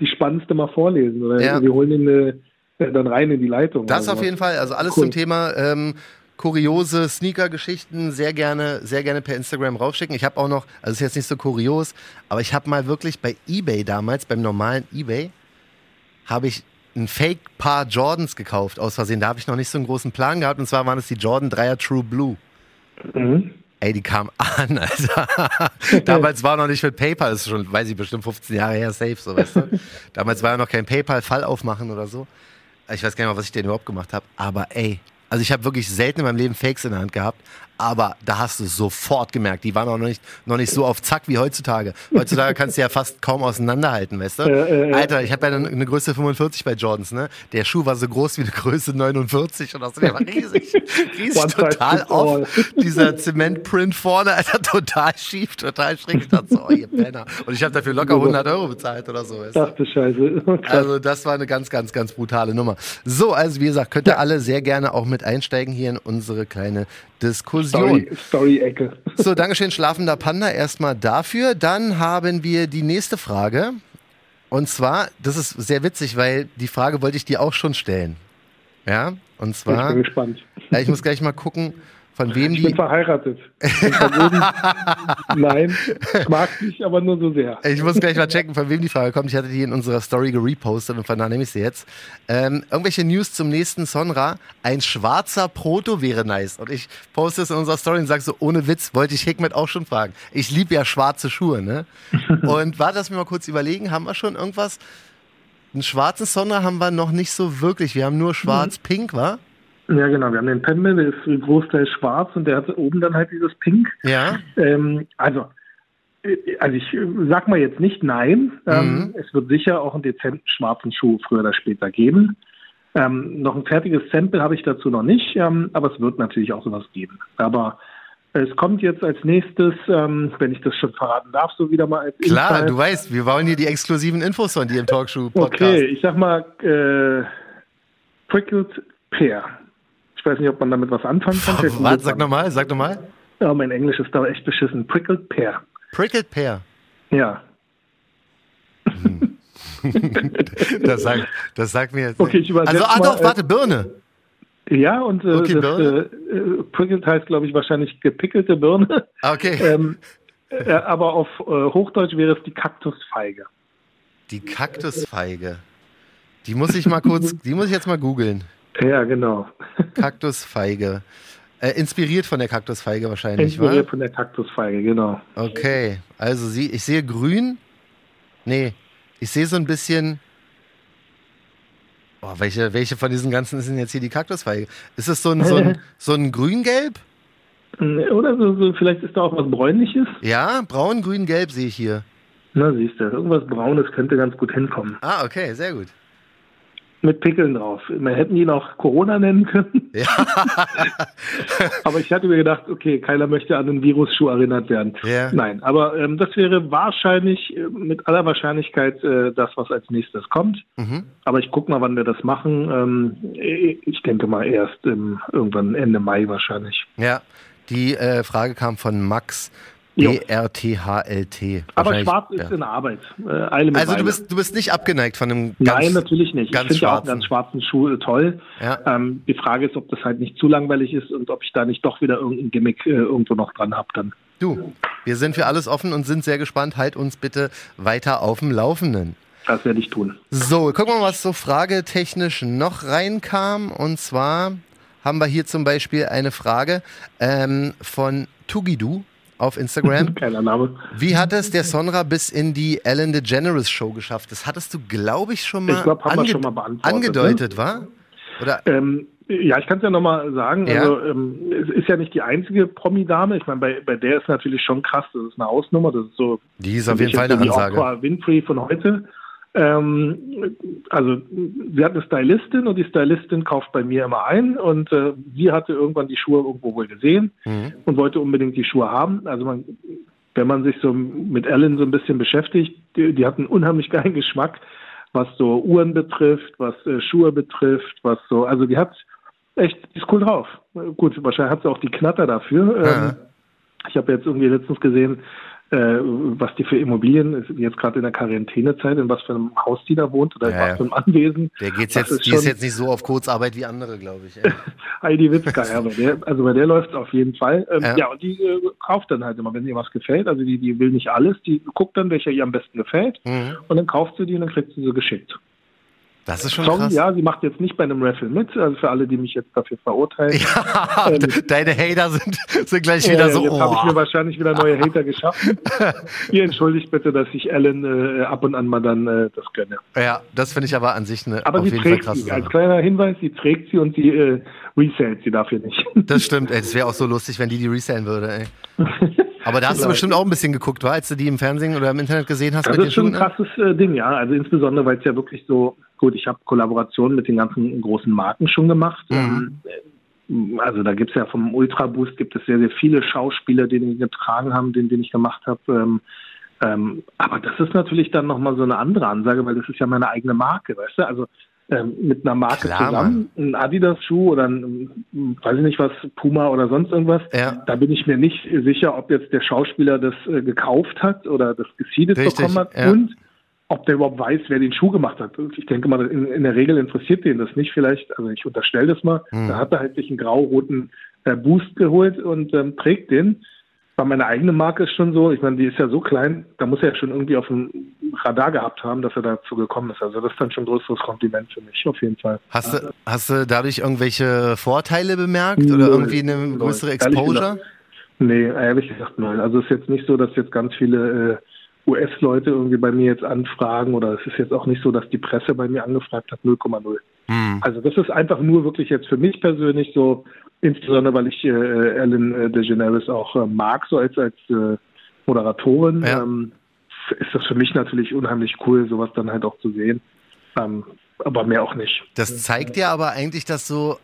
[SPEAKER 3] die spannendste mal vorlesen. Oder
[SPEAKER 2] Ja.
[SPEAKER 3] wir holen ihn äh, dann rein in die Leitung.
[SPEAKER 2] Das
[SPEAKER 3] oder
[SPEAKER 2] auf jeden Fall. Also alles
[SPEAKER 3] Cool.
[SPEAKER 2] zum Thema ähm, kuriose Sneaker-Geschichten sehr gerne, sehr gerne per Instagram raufschicken. Ich habe auch noch, also ist jetzt nicht so kurios, aber ich habe mal wirklich bei eBay damals, beim normalen eBay, habe ich ein Fake-Paar Jordans gekauft aus Versehen. Da habe ich noch nicht so einen großen Plan gehabt. Und zwar waren es die Jordan 3er True Blue.
[SPEAKER 3] Mhm.
[SPEAKER 2] Ey, die kam an, Alter. Damals war noch nicht mit PayPal, das ist schon, weiß ich, bestimmt 15 Jahre her, safe, so, weißt du. Damals war ja noch kein PayPal-Fall aufmachen oder so. Ich weiß gar nicht mal, was ich denn überhaupt gemacht habe. Aber ey, also ich habe wirklich selten in meinem Leben Fakes in der Hand gehabt. Aber da hast du es sofort gemerkt. Die waren auch noch nicht, noch nicht so auf Zack wie heutzutage. Heutzutage kannst du ja fast kaum auseinanderhalten, weißt du?
[SPEAKER 3] Äh, äh,
[SPEAKER 2] Alter, ich habe ja eine, eine Größe 45 bei Jordans, ne? Der Schuh war so groß wie eine Größe 49 oder so. Der war riesig. Riesig, total off. Dieser Zementprint vorne, Alter, total schief, total schräg. Ich dachte so, oh, ihr Penner. Und ich habe dafür locker 100 Euro bezahlt oder so. Weißt du?
[SPEAKER 3] Ach du Scheiße. Krass.
[SPEAKER 2] Also das war eine ganz, ganz, ganz brutale Nummer. So, also wie gesagt, könnt ihr alle sehr gerne auch mit einsteigen hier in unsere kleine Diskussion.
[SPEAKER 3] Story- Story-Ecke.
[SPEAKER 2] So, Dankeschön, schlafender Panda, erstmal dafür. Dann haben wir die nächste Frage. Und zwar, das ist sehr witzig, weil die Frage wollte ich dir auch schon stellen. Ja, und
[SPEAKER 3] Ich
[SPEAKER 2] zwar,
[SPEAKER 3] bin gespannt.
[SPEAKER 2] ja, ich muss gleich mal gucken, von wem
[SPEAKER 3] Ich bin
[SPEAKER 2] die.
[SPEAKER 3] verheiratet. Ich bin verloben. Nein, ich mag dich, aber nur so sehr.
[SPEAKER 2] Ich muss gleich mal checken, von wem die Frage kommt. Ich hatte die in unserer Story gerepostet und von da nehme ich sie jetzt. Ähm, irgendwelche News zum nächsten Sonra. Ein schwarzer Proto wäre nice. Und ich poste es in unserer Story und sage so, ohne Witz, wollte ich Hikmet auch schon fragen. Ich liebe ja schwarze Schuhe, ne? Und warte, lass mich mal kurz überlegen. Haben wir schon irgendwas? Einen schwarzen Sonra haben wir noch nicht so wirklich. Wir haben nur schwarz-pink, wa?
[SPEAKER 3] Ja, genau. Wir haben den Penman, der ist Großteil schwarz und der hat oben dann halt dieses Pink.
[SPEAKER 2] Ja.
[SPEAKER 3] Ähm, also, äh, also ich äh, sag mal jetzt nicht nein. Ähm,
[SPEAKER 2] Mhm.
[SPEAKER 3] Es wird sicher auch einen dezenten schwarzen Schuh früher oder später geben. Ähm, noch ein fertiges Sample habe ich dazu noch nicht, ähm, aber es wird natürlich auch sowas geben. Aber es kommt jetzt als nächstes, ähm, wenn ich das schon verraten darf, so wieder mal als
[SPEAKER 2] Klar,
[SPEAKER 3] Insight.
[SPEAKER 2] du weißt, wir wollen hier die exklusiven Infos von dir im Talkshow-Podcast.
[SPEAKER 3] Okay, ich sag mal äh, Prickled Pear. Ich weiß nicht, ob man damit was anfangen kann. Vielleicht
[SPEAKER 2] Warte, sag nochmal, sag nochmal.
[SPEAKER 3] Ja, mein Englisch ist da echt beschissen. Prickled Pear.
[SPEAKER 2] Prickled Pear.
[SPEAKER 3] Ja.
[SPEAKER 2] Das sagt, das sagt mir jetzt.
[SPEAKER 3] Okay, ich
[SPEAKER 2] also, ah doch,
[SPEAKER 3] äh,
[SPEAKER 2] warte, Birne.
[SPEAKER 3] Ja, und äh,
[SPEAKER 2] Okay,
[SPEAKER 3] das, äh, äh, Prickled heißt, glaube ich, wahrscheinlich gepickelte Birne.
[SPEAKER 2] Ah, Okay.
[SPEAKER 3] ähm, äh, aber auf äh, Hochdeutsch wäre es die Kaktusfeige.
[SPEAKER 2] Die Kaktusfeige. Die muss ich mal kurz, die muss ich jetzt mal googeln.
[SPEAKER 3] Ja, genau.
[SPEAKER 2] Kaktusfeige. Äh, inspiriert von der Kaktusfeige wahrscheinlich,
[SPEAKER 3] Inspiriert
[SPEAKER 2] wa?
[SPEAKER 3] von der Kaktusfeige, genau.
[SPEAKER 2] Okay. Also sie, ich sehe grün. Nee, ich sehe so ein bisschen. Oh, welche, welche von diesen ganzen sind jetzt hier die Kaktusfeige? Ist es so ein, so ein, so ein Grün-Gelb?
[SPEAKER 3] Oder so, so, vielleicht ist da auch was Bräunliches.
[SPEAKER 2] Ja, braun, grün, gelb sehe ich hier.
[SPEAKER 3] Na, siehst du, irgendwas Braunes könnte ganz gut hinkommen.
[SPEAKER 2] Ah, okay, sehr gut.
[SPEAKER 3] Mit Pickeln drauf. Man hätten ihn auch Corona nennen können.
[SPEAKER 2] Ja.
[SPEAKER 3] Aber ich hatte mir gedacht, okay, keiner möchte an einen Virusschuh erinnert werden.
[SPEAKER 2] Ja.
[SPEAKER 3] Nein, aber ähm, das wäre wahrscheinlich, äh, mit aller Wahrscheinlichkeit, äh, das, was als nächstes kommt.
[SPEAKER 2] Mhm.
[SPEAKER 3] Aber ich gucke mal, wann wir das machen. Ähm, ich denke mal erst im, irgendwann Ende Mai wahrscheinlich.
[SPEAKER 2] Ja, die äh, Frage kam von Max
[SPEAKER 3] Jo.
[SPEAKER 2] BRTHLT.
[SPEAKER 3] Aber schwarz ist
[SPEAKER 2] ja.
[SPEAKER 3] in Arbeit. Äh,
[SPEAKER 2] Also du bist, du bist nicht abgeneigt von einem ganz...
[SPEAKER 3] Nein, natürlich nicht. ich finde ja auch einen
[SPEAKER 2] schwarzen.
[SPEAKER 3] ganz schwarzen Schuh äh, toll.
[SPEAKER 2] Ja.
[SPEAKER 3] Ähm, die Frage ist, ob das halt nicht zu langweilig ist und ob ich da nicht doch wieder irgendein Gimmick äh, irgendwo noch dran habe dann.
[SPEAKER 2] Du, wir sind für alles offen und sind sehr gespannt. Halt uns bitte weiter auf dem Laufenden.
[SPEAKER 3] Das werde ich tun.
[SPEAKER 2] So, gucken wir mal, was so fragetechnisch noch reinkam. Und zwar haben wir hier zum Beispiel eine Frage ähm, von Tugidu auf Instagram.
[SPEAKER 3] Keiner Name.
[SPEAKER 2] Wie hat es der Sonra bis in die Ellen DeGeneres Show geschafft? Das hattest du, glaube ich, schon mal,
[SPEAKER 3] Ich glaub,
[SPEAKER 2] ange-
[SPEAKER 3] schon mal ne?
[SPEAKER 2] angedeutet, war? Oder?
[SPEAKER 3] Ähm, ja, ich kann es ja nochmal sagen.
[SPEAKER 2] Ja.
[SPEAKER 3] Also, ähm, es ist ja nicht die einzige Promi-Dame. Ich meine, bei, bei der ist natürlich schon krass. Das ist eine Hausnummer. Das ist so.
[SPEAKER 2] Die ist auf jeden Fall eine
[SPEAKER 3] die
[SPEAKER 2] Ansage.
[SPEAKER 3] Oprah Winfrey von heute. Ähm, also sie hat eine Stylistin und die Stylistin kauft bei mir immer ein und äh, sie hatte irgendwann die Schuhe irgendwo wohl gesehen mhm. und wollte unbedingt die Schuhe haben. Also man, wenn man sich so mit Ellen so ein bisschen beschäftigt, die, die hat einen unheimlich geilen Geschmack, was so Uhren betrifft, was äh, Schuhe betrifft, was so, also die hat echt, die ist cool drauf. Gut, wahrscheinlich hat sie auch die Knatter dafür. Ähm, ich habe jetzt irgendwie letztens gesehen, was die für Immobilien, jetzt gerade in der Quarantänezeit, in was für einem Haus die da wohnt oder in was für einem Anwesen.
[SPEAKER 2] Der geht's jetzt, ist die ist jetzt nicht so auf Kurzarbeit wie andere, glaube ich.
[SPEAKER 3] Heidi Witzka, ja, bei der, also bei der läuft es auf jeden Fall. Ähm, ja. ja. und die äh, kauft dann halt immer, wenn ihr was gefällt. Also die, die will nicht alles, die guckt dann, welcher ihr am besten gefällt mhm. und dann kauft sie die und dann kriegt sie sie geschickt.
[SPEAKER 2] Das ist schon Song, krass.
[SPEAKER 3] Ja, sie macht jetzt nicht bei einem Raffle mit, also für alle, die mich jetzt dafür verurteilen.
[SPEAKER 2] Ja, ähm, deine Hater sind, sind gleich wieder ja, so.
[SPEAKER 3] Jetzt oh. habe ich mir wahrscheinlich wieder neue Hater geschaffen. Ihr entschuldigt bitte, dass ich Ellen äh, ab und an mal dann äh, das gönne.
[SPEAKER 2] Ja, das finde ich aber an sich eine
[SPEAKER 3] aber
[SPEAKER 2] auf jeden
[SPEAKER 3] Fall
[SPEAKER 2] krasse
[SPEAKER 3] sie. Als kleiner Hinweis, sie trägt sie und sie äh, resellt sie dafür nicht.
[SPEAKER 2] Das stimmt, ey, das wäre auch so lustig, wenn die die resellen würde, ey. Aber da hast du bestimmt auch ein bisschen geguckt, war, als du die im Fernsehen oder im Internet gesehen hast.
[SPEAKER 3] Das ist schon ein krasses äh, Ding, ja. Also insbesondere, weil es ja wirklich so, gut, ich habe Kollaborationen mit den ganzen großen Marken schon gemacht. Mhm. Also da gibt es ja vom Ultra Boost gibt es sehr, sehr viele Schauspieler, die den getragen haben, den, den ich gemacht habe. Ähm, ähm, aber das ist natürlich dann nochmal so eine andere Ansage, weil das ist ja meine eigene Marke, weißt du? Also ähm, mit einer Marke Klar, zusammen, Mann. ein Adidas-Schuh oder ein, weiß ich nicht was, Puma oder sonst irgendwas. Ja. Da bin ich mir nicht sicher, ob jetzt der Schauspieler das äh, gekauft hat oder das gesiedet bekommen hat ja. und ob der überhaupt weiß, wer den Schuh gemacht hat. Ich denke mal, in, in der Regel interessiert den das nicht vielleicht. Also ich unterstelle das mal. Hm. Da hat er halt sich einen grau-roten äh, Boost geholt und ähm, trägt den bei meiner eigenen Marke ist schon so, ich meine, die ist ja so klein, da muss er ja schon irgendwie auf dem Radar gehabt haben, dass er dazu gekommen ist. Also das ist dann schon ein größeres Kompliment für mich, auf jeden Fall.
[SPEAKER 2] Hast du, hast du dadurch irgendwelche Vorteile bemerkt oder irgendwie eine größere Exposure?
[SPEAKER 3] nee, ehrlich gesagt nein. Also es ist jetzt nicht so, dass jetzt ganz viele äh, US-Leute irgendwie bei mir jetzt anfragen oder es ist jetzt auch nicht so, dass die Presse bei mir angefragt hat, 0,0. Hm. Also das ist einfach nur wirklich jetzt für mich persönlich so, insbesondere weil ich äh, Ellen äh, DeGeneres auch äh, mag, so als, als äh, Moderatorin, ja. ähm, ist das für mich natürlich unheimlich cool, sowas dann halt auch zu sehen. Ähm, aber mehr auch nicht.
[SPEAKER 2] Das zeigt ja aber eigentlich, dass so,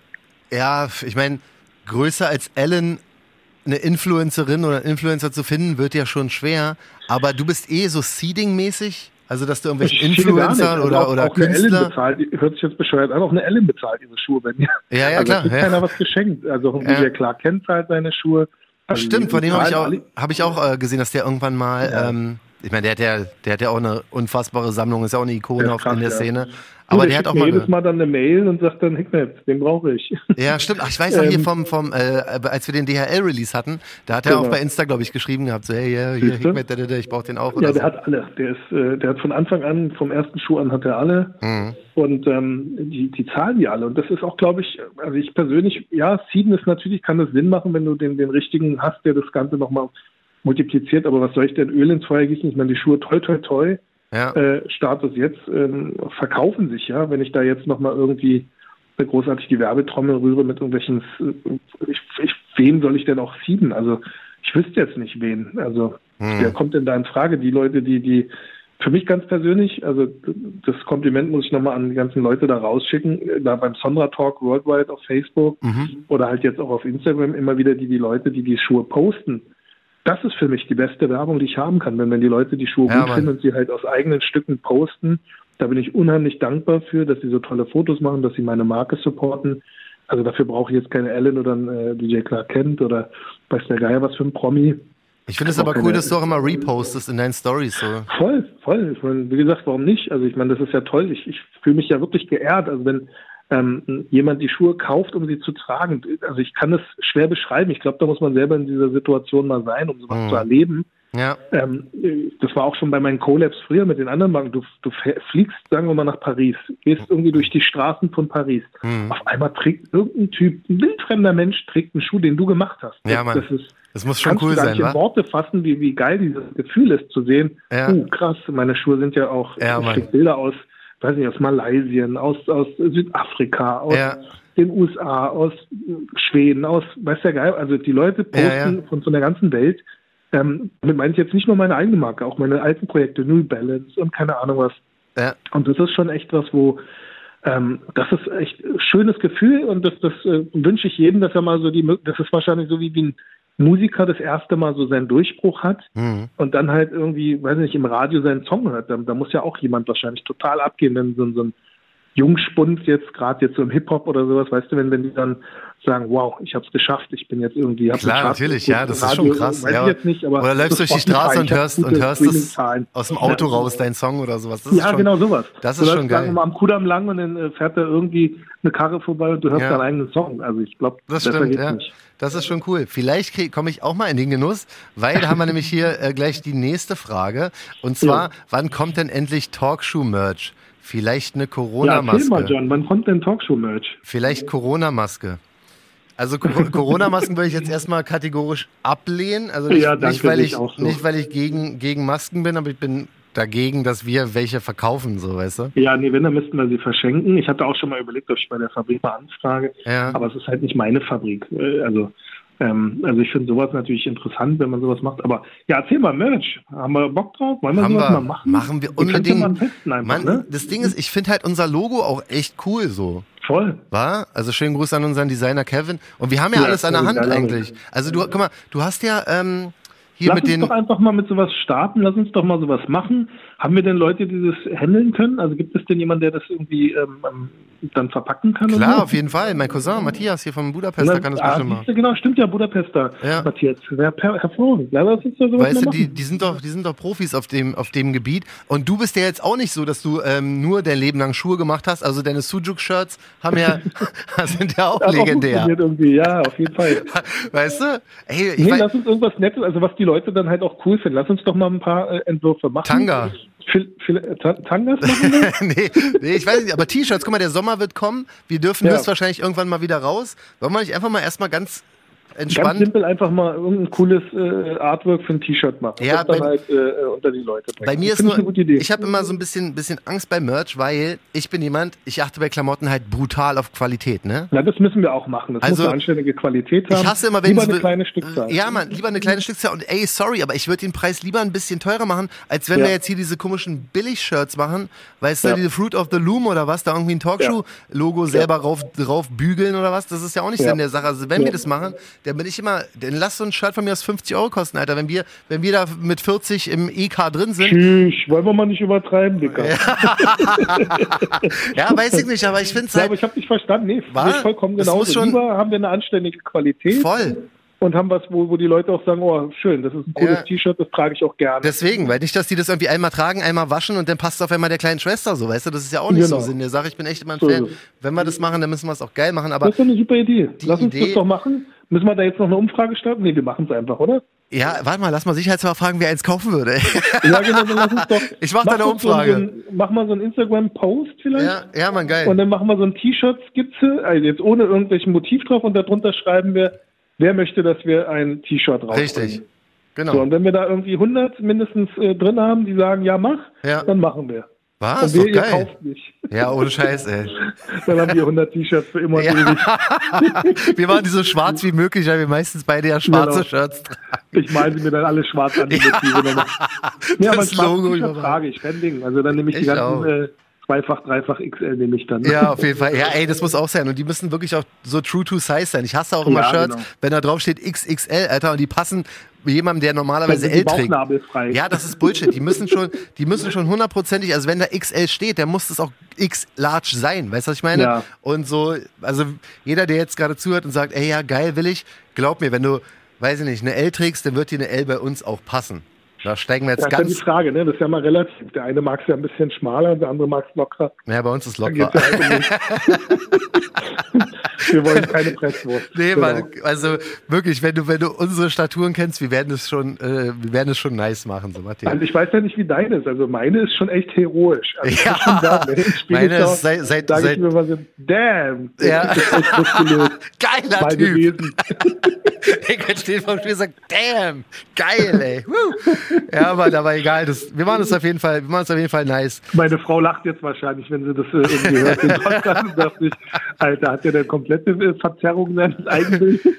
[SPEAKER 2] ja, ich meine, größer als Ellen eine Influencerin oder Influencer zu finden, wird ja schon schwer. Aber du bist eh so Seeding-mäßig also, dass du irgendwelche Influencer also oder, auch, oder auch Künstler.
[SPEAKER 3] Bezahlt, hört sich jetzt bescheuert an, auch eine Ellen bezahlt ihre Schuhe bei mir.
[SPEAKER 2] Ja, ja,
[SPEAKER 3] also,
[SPEAKER 2] klar.
[SPEAKER 3] Ja. keiner was geschenkt. Also, ja. klar kennt halt seine Schuhe.
[SPEAKER 2] Also, Stimmt, von dem habe ich auch, hab ich auch äh, gesehen, dass der irgendwann mal. Ja. Ähm, ich meine, der hat ja, der hat ja auch eine unfassbare Sammlung, ist ja auch eine Ikone ja, krass, in der Szene.
[SPEAKER 3] Aber der hat auch mal jedes Mal dann eine Mail und sagt dann Hickmet, den brauche ich.
[SPEAKER 2] Ja, stimmt. Ach, ich weiß noch hier ähm, vom, vom äh, als wir den DHL-Release hatten, da hat er genau. auch bei Insta, glaube ich, geschrieben gehabt, so, hey, yeah, hier, Hickmet, da, da, ich brauche den auch.
[SPEAKER 3] Ja, der
[SPEAKER 2] so.
[SPEAKER 3] hat alle. Der ist, äh, der hat von Anfang an, vom ersten Schuh an hat er alle. Mhm. Und ähm, die, die zahlen die alle. Und das ist auch, glaube ich, also ich persönlich, ja, Seeden ist natürlich, kann das Sinn machen, wenn du den, den richtigen hast, der das Ganze nochmal multipliziert. Aber was soll ich denn Öl ins Feuer gießen? Ich meine, die Schuhe toll, toll, toll ja. äh, Status jetzt ähm, verkaufen sich ja. Wenn ich da jetzt nochmal irgendwie großartig die Werbetrommel rühre mit irgendwelchen, äh, ich, ich, wen soll ich denn auch sieben? Also ich wüsste jetzt nicht wen. Also hm. wer kommt denn da in Frage? Die Leute, die, die für mich ganz persönlich, also das Kompliment muss ich nochmal an die ganzen Leute da rausschicken, da beim Sondra Talk Worldwide auf Facebook mhm. oder halt jetzt auch auf Instagram immer wieder die, die Leute, die die Schuhe posten, das ist für mich die beste Werbung, die ich haben kann. Wenn, wenn die Leute die Schuhe ja, gut Mann. finden und sie halt aus eigenen Stücken posten, da bin ich unheimlich dankbar für, dass sie so tolle Fotos machen, dass sie meine Marke supporten. Also dafür brauche ich jetzt keine Ellen oder einen äh, DJ Clark Kent oder weiß der Geier was für ein Promi.
[SPEAKER 2] Ich finde es aber cool, dass du auch immer repostest in deinen Stories. So.
[SPEAKER 3] Voll, voll. Ich meine, wie gesagt, warum nicht? Also ich meine, das ist ja toll. Ich, ich fühle mich ja wirklich geehrt. Also wenn, ähm, jemand die Schuhe kauft, um sie zu tragen. Also ich kann das schwer beschreiben. Ich glaube, da muss man selber in dieser Situation mal sein, um sowas mhm. zu erleben. Ja. Ähm, das war auch schon bei meinen Collabs früher mit den anderen Banken. Du, du fliegst, sagen wir mal, nach Paris, gehst irgendwie durch die Straßen von Paris. Mhm. Auf einmal trägt irgendein Typ, ein wildfremder Mensch, trägt einen Schuh, den du gemacht hast.
[SPEAKER 2] Ja, Mann. Das, ist, das muss schon cool
[SPEAKER 3] sein, in Worte fassen, wie, wie geil dieses Gefühl ist, zu sehen, ja. uh, krass, meine Schuhe sind ja auch, ja, ich Bilder aus weiß nicht, aus Malaysien, aus, aus Südafrika, aus ja. den USA, aus Schweden, aus, weiß der Geil, also die Leute posten ja. Von, von der ganzen Welt. Ähm, damit meine ich jetzt nicht nur meine eigene Marke, auch meine alten Projekte, New Balance und keine Ahnung was. Und das ist schon echt was, wo ähm, das ist echt ein schönes Gefühl und das, das äh, wünsche ich jedem, dass er mal so die, das ist wahrscheinlich so wie, wie ein Musiker das erste Mal so seinen Durchbruch hat mhm. und dann halt irgendwie, weiß nicht, im Radio seinen Song hört. Da, da muss ja auch jemand wahrscheinlich total abgehen, wenn so, so ein Jungspund jetzt, gerade jetzt so im Hip-Hop oder sowas, weißt du, wenn, wenn die dann sagen, wow, ich habe es geschafft, ich bin jetzt irgendwie...
[SPEAKER 2] Klar, natürlich, ja, das ist schon krass. Ja. Nicht, oder läufst durch die Straße und hörst, und hörst es aus dem Auto ja. raus, dein Song oder sowas.
[SPEAKER 3] Das ja,
[SPEAKER 2] schon,
[SPEAKER 3] genau sowas.
[SPEAKER 2] Das ist schon geil.
[SPEAKER 3] Du am Kudamm lang und dann äh, fährt da irgendwie eine Karre vorbei und du hörst ja. deinen eigenen Song. Also ich glaube,
[SPEAKER 2] das stimmt, ja. Nicht. Das ist schon cool. Vielleicht komme ich auch mal in den Genuss, weil da haben wir nämlich hier äh, gleich die nächste Frage. Und zwar, wann kommt denn endlich Talkshow-Merch? Vielleicht eine Corona-Maske. Ja,
[SPEAKER 3] mal, John, wann kommt denn Talkshow-Merch?
[SPEAKER 2] Vielleicht Corona-Maske. Also Corona-Masken würde ich jetzt erstmal kategorisch ablehnen. Also nicht, ja, nicht weil ich, so. nicht, weil ich gegen, gegen Masken bin, aber ich bin dagegen, dass wir welche verkaufen, so weißt du?
[SPEAKER 3] Ja, nee, wenn, dann müssten wir sie verschenken. Ich hatte auch schon mal überlegt, ob ich bei der Fabrik mal anfrage, ja. aber es ist halt nicht meine Fabrik. Äh, also ähm, also ich finde sowas natürlich interessant, wenn man sowas macht. Aber ja, erzähl mal, Merch. Haben wir Bock drauf? Wollen wir
[SPEAKER 2] Haben
[SPEAKER 3] sowas
[SPEAKER 2] wir,
[SPEAKER 3] mal machen?
[SPEAKER 2] Machen wir unbedingt. Einfach, Mann, ne? Das Ding ist, ich finde halt unser Logo auch echt cool so.
[SPEAKER 3] Voll.
[SPEAKER 2] War? Also schönen Gruß an unseren Designer Kevin. Und wir haben ja, ja alles an der Hand eigentlich. Also du, guck mal, du hast ja ähm, hier
[SPEAKER 3] Lass
[SPEAKER 2] mit
[SPEAKER 3] uns
[SPEAKER 2] den.
[SPEAKER 3] doch einfach mal mit sowas starten. Lass uns doch mal sowas machen. Haben wir denn Leute, die das handeln können? Also gibt es denn jemanden, der das irgendwie ähm, ähm dann verpacken kann?
[SPEAKER 2] Klar, so? auf jeden Fall. Mein Cousin Matthias hier von Budapester kann das ah, bestimmt machen.
[SPEAKER 3] Genau, stimmt ja, Budapester. Ja. Matthias, ja, hervorragend. Ja,
[SPEAKER 2] das ist ja sowas weißt du, die, die, sind doch, die sind doch Profis auf dem, auf dem Gebiet. Und du bist ja jetzt auch nicht so, dass du ähm, nur dein Leben lang Schuhe gemacht hast. Also deine Sujuk-Shirts haben ja, sind ja auch das legendär. Auch
[SPEAKER 3] irgendwie. Ja, auf jeden Fall.
[SPEAKER 2] Weißt du?
[SPEAKER 3] Ey, ich nee, lass uns irgendwas Nettes, also was die Leute dann halt auch cool finden. Lass uns doch mal ein paar äh, Entwürfe machen.
[SPEAKER 2] Tanga.
[SPEAKER 3] Phil, Phil, Tangas machen
[SPEAKER 2] nee, nee, ich weiß nicht, aber T-Shirts, guck mal, der Sommer wird kommen. Wir dürfen ja. höchstwahrscheinlich irgendwann mal wieder raus. Wollen wir nicht einfach mal erstmal ganz entspannt.
[SPEAKER 3] Ganz simpel einfach mal irgendein cooles äh, Artwork für ein T-Shirt machen.
[SPEAKER 2] Ja,
[SPEAKER 3] bei, dann halt äh, unter die Leute
[SPEAKER 2] bringen. Bei mir ist nur, ich habe immer so ein bisschen, bisschen Angst bei Merch, weil ich bin jemand, ich achte bei Klamotten halt brutal auf Qualität, ne?
[SPEAKER 3] Ja, das müssen wir auch machen. Das also, muss eine anständige Qualität haben.
[SPEAKER 2] Ich hasse immer, wenn
[SPEAKER 3] lieber eine kleine Stückzahl.
[SPEAKER 2] Ja, man, lieber eine kleine Stückzahl und ey, sorry, aber ich würde den Preis lieber ein bisschen teurer machen, als wenn ja. wir jetzt hier diese komischen Billig-Shirts machen, weißt ja. du, diese Fruit of the Loom oder was, da irgendwie ein Talkshow-Logo ja. selber rauf, rauf bügeln oder was, das ist ja auch nicht Sinn der Sache. Also wenn wir das machen, dann bin ich immer, dann lass so ein Shirt von mir aus 50 Euro kosten, Alter. Wenn wir, wenn wir da mit 40 im EK drin sind.
[SPEAKER 3] Tschüss, wollen wir mal nicht übertreiben, Dicker.
[SPEAKER 2] ja, weiß ich nicht, aber ich finde es
[SPEAKER 3] halt. Ja, aber ich habe dich verstanden. Nee, war, vollkommen genau. Lieber haben wir eine anständige Qualität.
[SPEAKER 2] Voll
[SPEAKER 3] und haben was, wo, wo die Leute auch sagen, oh, schön, das ist ein cooles ja. T-Shirt, das trage ich auch gerne.
[SPEAKER 2] Deswegen, weil nicht, dass die das irgendwie einmal tragen, einmal waschen und dann passt es auf einmal der kleinen Schwester so, weißt du, das ist ja auch nicht genau. so Sinn der Sache. Ich bin echt immer ein so Fan. Wenn wir das machen, dann müssen wir es auch geil machen. Aber
[SPEAKER 3] das ist doch eine super Idee. Lass uns Idee, das doch machen. Müssen wir da jetzt noch eine Umfrage starten? Nee, wir machen es einfach, oder?
[SPEAKER 2] Ja, warte mal, lass mal sicherheitshalber fragen, wer eins kaufen würde.
[SPEAKER 3] ja, genau, dann lass uns doch.
[SPEAKER 2] Ich mach, mach da eine Umfrage.
[SPEAKER 3] So ein, mach mal so einen Instagram-Post vielleicht.
[SPEAKER 2] Ja, ja, man, geil.
[SPEAKER 3] Und dann machen wir so ein T-Shirt-Skizze, also jetzt ohne irgendwelchen Motiv drauf und darunter schreiben wir, wer möchte, dass wir ein T-Shirt rausbringen.
[SPEAKER 2] Richtig. Genau.
[SPEAKER 3] So, und wenn wir da irgendwie 100 mindestens äh, drin haben, die sagen, ja, mach, ja. dann machen wir.
[SPEAKER 2] Was? Und wir, doch geil. Nicht. Ja, ohne Scheiß, ey.
[SPEAKER 3] dann haben wir 100 T-Shirts für immer ja.
[SPEAKER 2] wir machen die so schwarz wie möglich, weil wir meistens beide ja schwarze genau. Shirts tragen.
[SPEAKER 3] Ich meine sie mir dann alle schwarz an die. Ja. Aber das Logo trage ich, kein Ding. Also dann nehme ich, ich die ganzen äh, zweifach, dreifach XL nehme ich dann.
[SPEAKER 2] Ja, auf jeden Fall. Ja, ey, das muss auch sein. Und die müssen wirklich auch so true to size sein. Ich hasse auch immer ja, Shirts, genau. wenn da drauf steht XXL, Alter, und die passen jemandem, der normalerweise L trägt. Ja, das ist Bullshit. Die müssen schon, die müssen schon hundertprozentig, also wenn da XL steht, der muss es auch X large sein. Weißt du, was ich meine? Ja. Und so, also jeder, der jetzt gerade zuhört und sagt, ey, ja, geil, will ich, glaub mir, wenn du, weiß ich nicht, eine L trägst, dann wird dir eine L bei uns auch passen. Da steigen wir jetzt
[SPEAKER 3] das
[SPEAKER 2] ganz.
[SPEAKER 3] Das ist ja die Frage, ne? Das ist ja mal relativ. Der eine mag es ja ein bisschen schmaler, der andere mag es locker.
[SPEAKER 2] Ja, bei uns ist locker. Ja
[SPEAKER 3] wir wollen keine Presswurst.
[SPEAKER 2] Nee, genau. man, also wirklich, wenn du, wenn du unsere Staturen kennst, wir werden es schon, äh, wir werden es schon nice machen, so Matthias.
[SPEAKER 3] Also ich weiß ja nicht, wie deine ist. Also meine ist schon echt heroisch. Also
[SPEAKER 2] ja, sagen, meine ist seit, seit,
[SPEAKER 3] sag seit, ich mir so, damn,
[SPEAKER 2] ja. Geiler Mal Typ. ich kann stehen vom Spiel und sagen, damn, geil, ey. ja, aber, aber egal. Das, wir machen das auf jeden Fall, wir machen es auf jeden Fall nice.
[SPEAKER 3] Meine Frau lacht jetzt wahrscheinlich, wenn sie das äh, irgendwie hört. Den Podcast und sagt sich, Alter, hat ja eine komplette äh, Verzerrung seines Eigenbildes.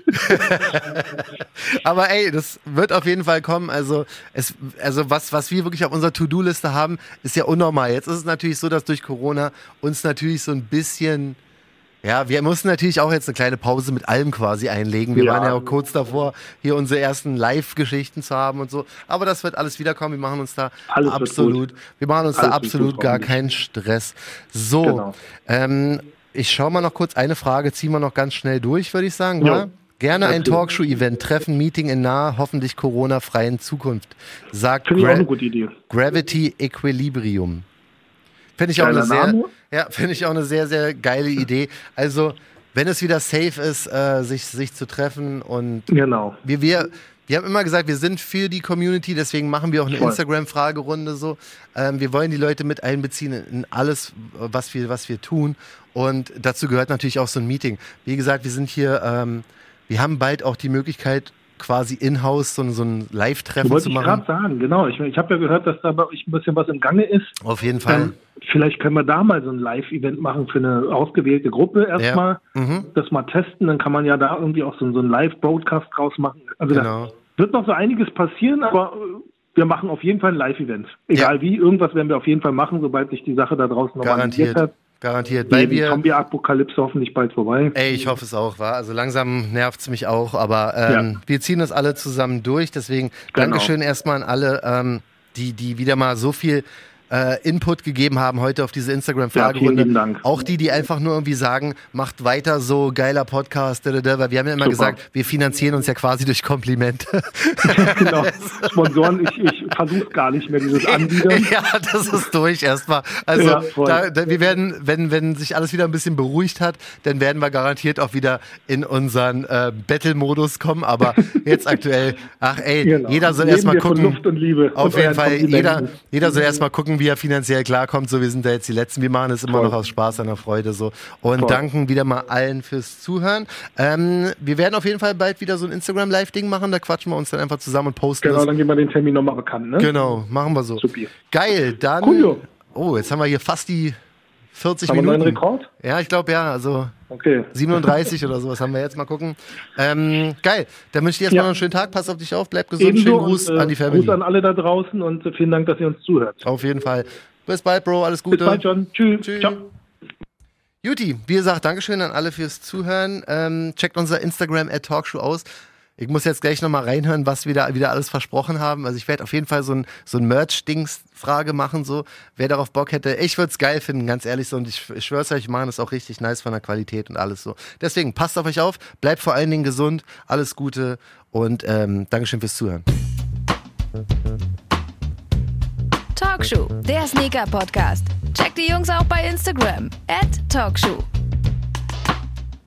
[SPEAKER 2] aber ey, das wird auf jeden Fall kommen. Also, es, also was, was wir wirklich auf unserer To-Do-Liste haben, ist ja unnormal. Jetzt ist es natürlich so, dass durch Corona uns natürlich so ein bisschen ja, wir mussten natürlich auch jetzt eine kleine Pause mit allem quasi einlegen. Wir ja. waren ja auch kurz davor, hier unsere ersten Live-Geschichten zu haben und so. Aber das wird alles wiederkommen. Wir machen uns da alles absolut, wir machen uns alles da absolut gar keinen Stress. So, genau. ähm, ich schaue mal noch kurz eine Frage, ziehen wir noch ganz schnell durch, würde ich sagen. Ja. Gerne ein Talkshow-Event, Treffen, Meeting in naher, hoffentlich Corona-freien Zukunft. Sagt Gra Gravity Equilibrium. Finde ich, auch eine sehr, ja, finde ich auch eine sehr, sehr geile Idee. Also, wenn es wieder safe ist, äh, sich, sich zu treffen und
[SPEAKER 3] genau.
[SPEAKER 2] wir, wir, wir haben immer gesagt, wir sind für die Community, deswegen machen wir auch eine Instagram-Fragerunde so. Ähm, wir wollen die Leute mit einbeziehen in alles, was wir, was wir tun. Und dazu gehört natürlich auch so ein Meeting. Wie gesagt, wir sind hier, ähm, wir haben bald auch die Möglichkeit, quasi in-house so, so ein Live-Treffen zu machen.
[SPEAKER 3] Wollte ich gerade sagen, genau. Ich, ich habe ja gehört, dass da bei euch ein bisschen was im Gange ist.
[SPEAKER 2] Auf jeden Fall. Ähm,
[SPEAKER 3] vielleicht können wir da mal so ein Live-Event machen für eine ausgewählte Gruppe erstmal. Ja. Mhm. Das mal testen, dann kann man ja da irgendwie auch so, so ein Live-Broadcast draus machen. Also genau. da wird noch so einiges passieren, aber äh, wir machen auf jeden Fall ein Live-Event. Egal ja. wie, irgendwas werden wir auf jeden Fall machen, sobald sich die Sache da draußen
[SPEAKER 2] normalisiert hat. Garantiert. Weil
[SPEAKER 3] die Zombie-Apokalypse hoffentlich bald vorbei.
[SPEAKER 2] Ey, ich hoffe es auch, war. Also langsam nervt es mich auch, aber ähm, ja. wir ziehen das alle zusammen durch. Deswegen genau. Dankeschön erstmal an alle, ähm, die, die wieder mal so viel äh, Input gegeben haben heute auf diese Instagram-Fragerunde. Ja, auch die, die einfach nur irgendwie sagen, macht weiter so, geiler Podcast, weil wir haben ja immer Super. gesagt, wir finanzieren uns ja quasi durch Komplimente.
[SPEAKER 3] genau. Sponsoren, ich, ich versuche gar nicht mehr dieses Anbieten.
[SPEAKER 2] ja, das ist durch erstmal. Also ja, da, da, wir werden, wenn, wenn sich alles wieder ein bisschen beruhigt hat, dann werden wir garantiert auch wieder in unseren äh, Battle-Modus kommen. Aber jetzt aktuell, ach ey, genau. jeder soll erstmal gucken. Auf jeden Fall, jeder, jeder soll erstmal gucken, wie er finanziell klarkommt. So, wir sind da jetzt die Letzten. Wir machen es immer Voll. noch aus Spaß, einer Freude so. Und Voll. danken wieder mal allen fürs Zuhören. Ähm, wir werden auf jeden Fall bald wieder so ein Instagram-Live-Ding machen. Da quatschen wir uns dann einfach zusammen und posten
[SPEAKER 3] Genau, das. dann geben wir den Termin nochmal bekannt, ne?
[SPEAKER 2] Genau, machen wir so.
[SPEAKER 3] Super.
[SPEAKER 2] Geil, dann. Cool, oh, jetzt haben wir hier fast die 40 haben Minuten.
[SPEAKER 3] Haben wir einen Rekord?
[SPEAKER 2] Ja, ich glaube ja. Also
[SPEAKER 3] okay.
[SPEAKER 2] 37 oder sowas haben wir jetzt. Mal gucken. Ähm, geil. Dann wünsche ich dir erstmal ja. noch einen schönen Tag. Pass auf dich auf. Bleib gesund.
[SPEAKER 3] Ebenso
[SPEAKER 2] schönen Gruß und, äh, an die Family.
[SPEAKER 3] Gruß an alle da draußen und vielen Dank, dass ihr uns zuhört.
[SPEAKER 2] Auf jeden Fall. Bis bald, Bro. Alles Gute.
[SPEAKER 3] Bis bald, John. Tschüss. Tschüss. Ciao.
[SPEAKER 2] Juti, wie gesagt, Dankeschön an alle fürs Zuhören. Ähm, checkt unser Instagram at Talkshow aus. Ich muss jetzt gleich nochmal reinhören, was wir da wieder alles versprochen haben. Also ich werde auf jeden Fall so ein, so ein Merch-Dings-Frage machen, so. Wer darauf Bock hätte. Ich würde es geil finden, ganz ehrlich so. Und ich, ich schwör's euch, ich mache das auch richtig nice von der Qualität und alles so. Deswegen passt auf euch auf, bleibt vor allen Dingen gesund, alles Gute und ähm, Dankeschön fürs Zuhören.
[SPEAKER 1] Talkshow, der Sneaker-Podcast. Checkt die Jungs auch bei Instagram. At Talkshow.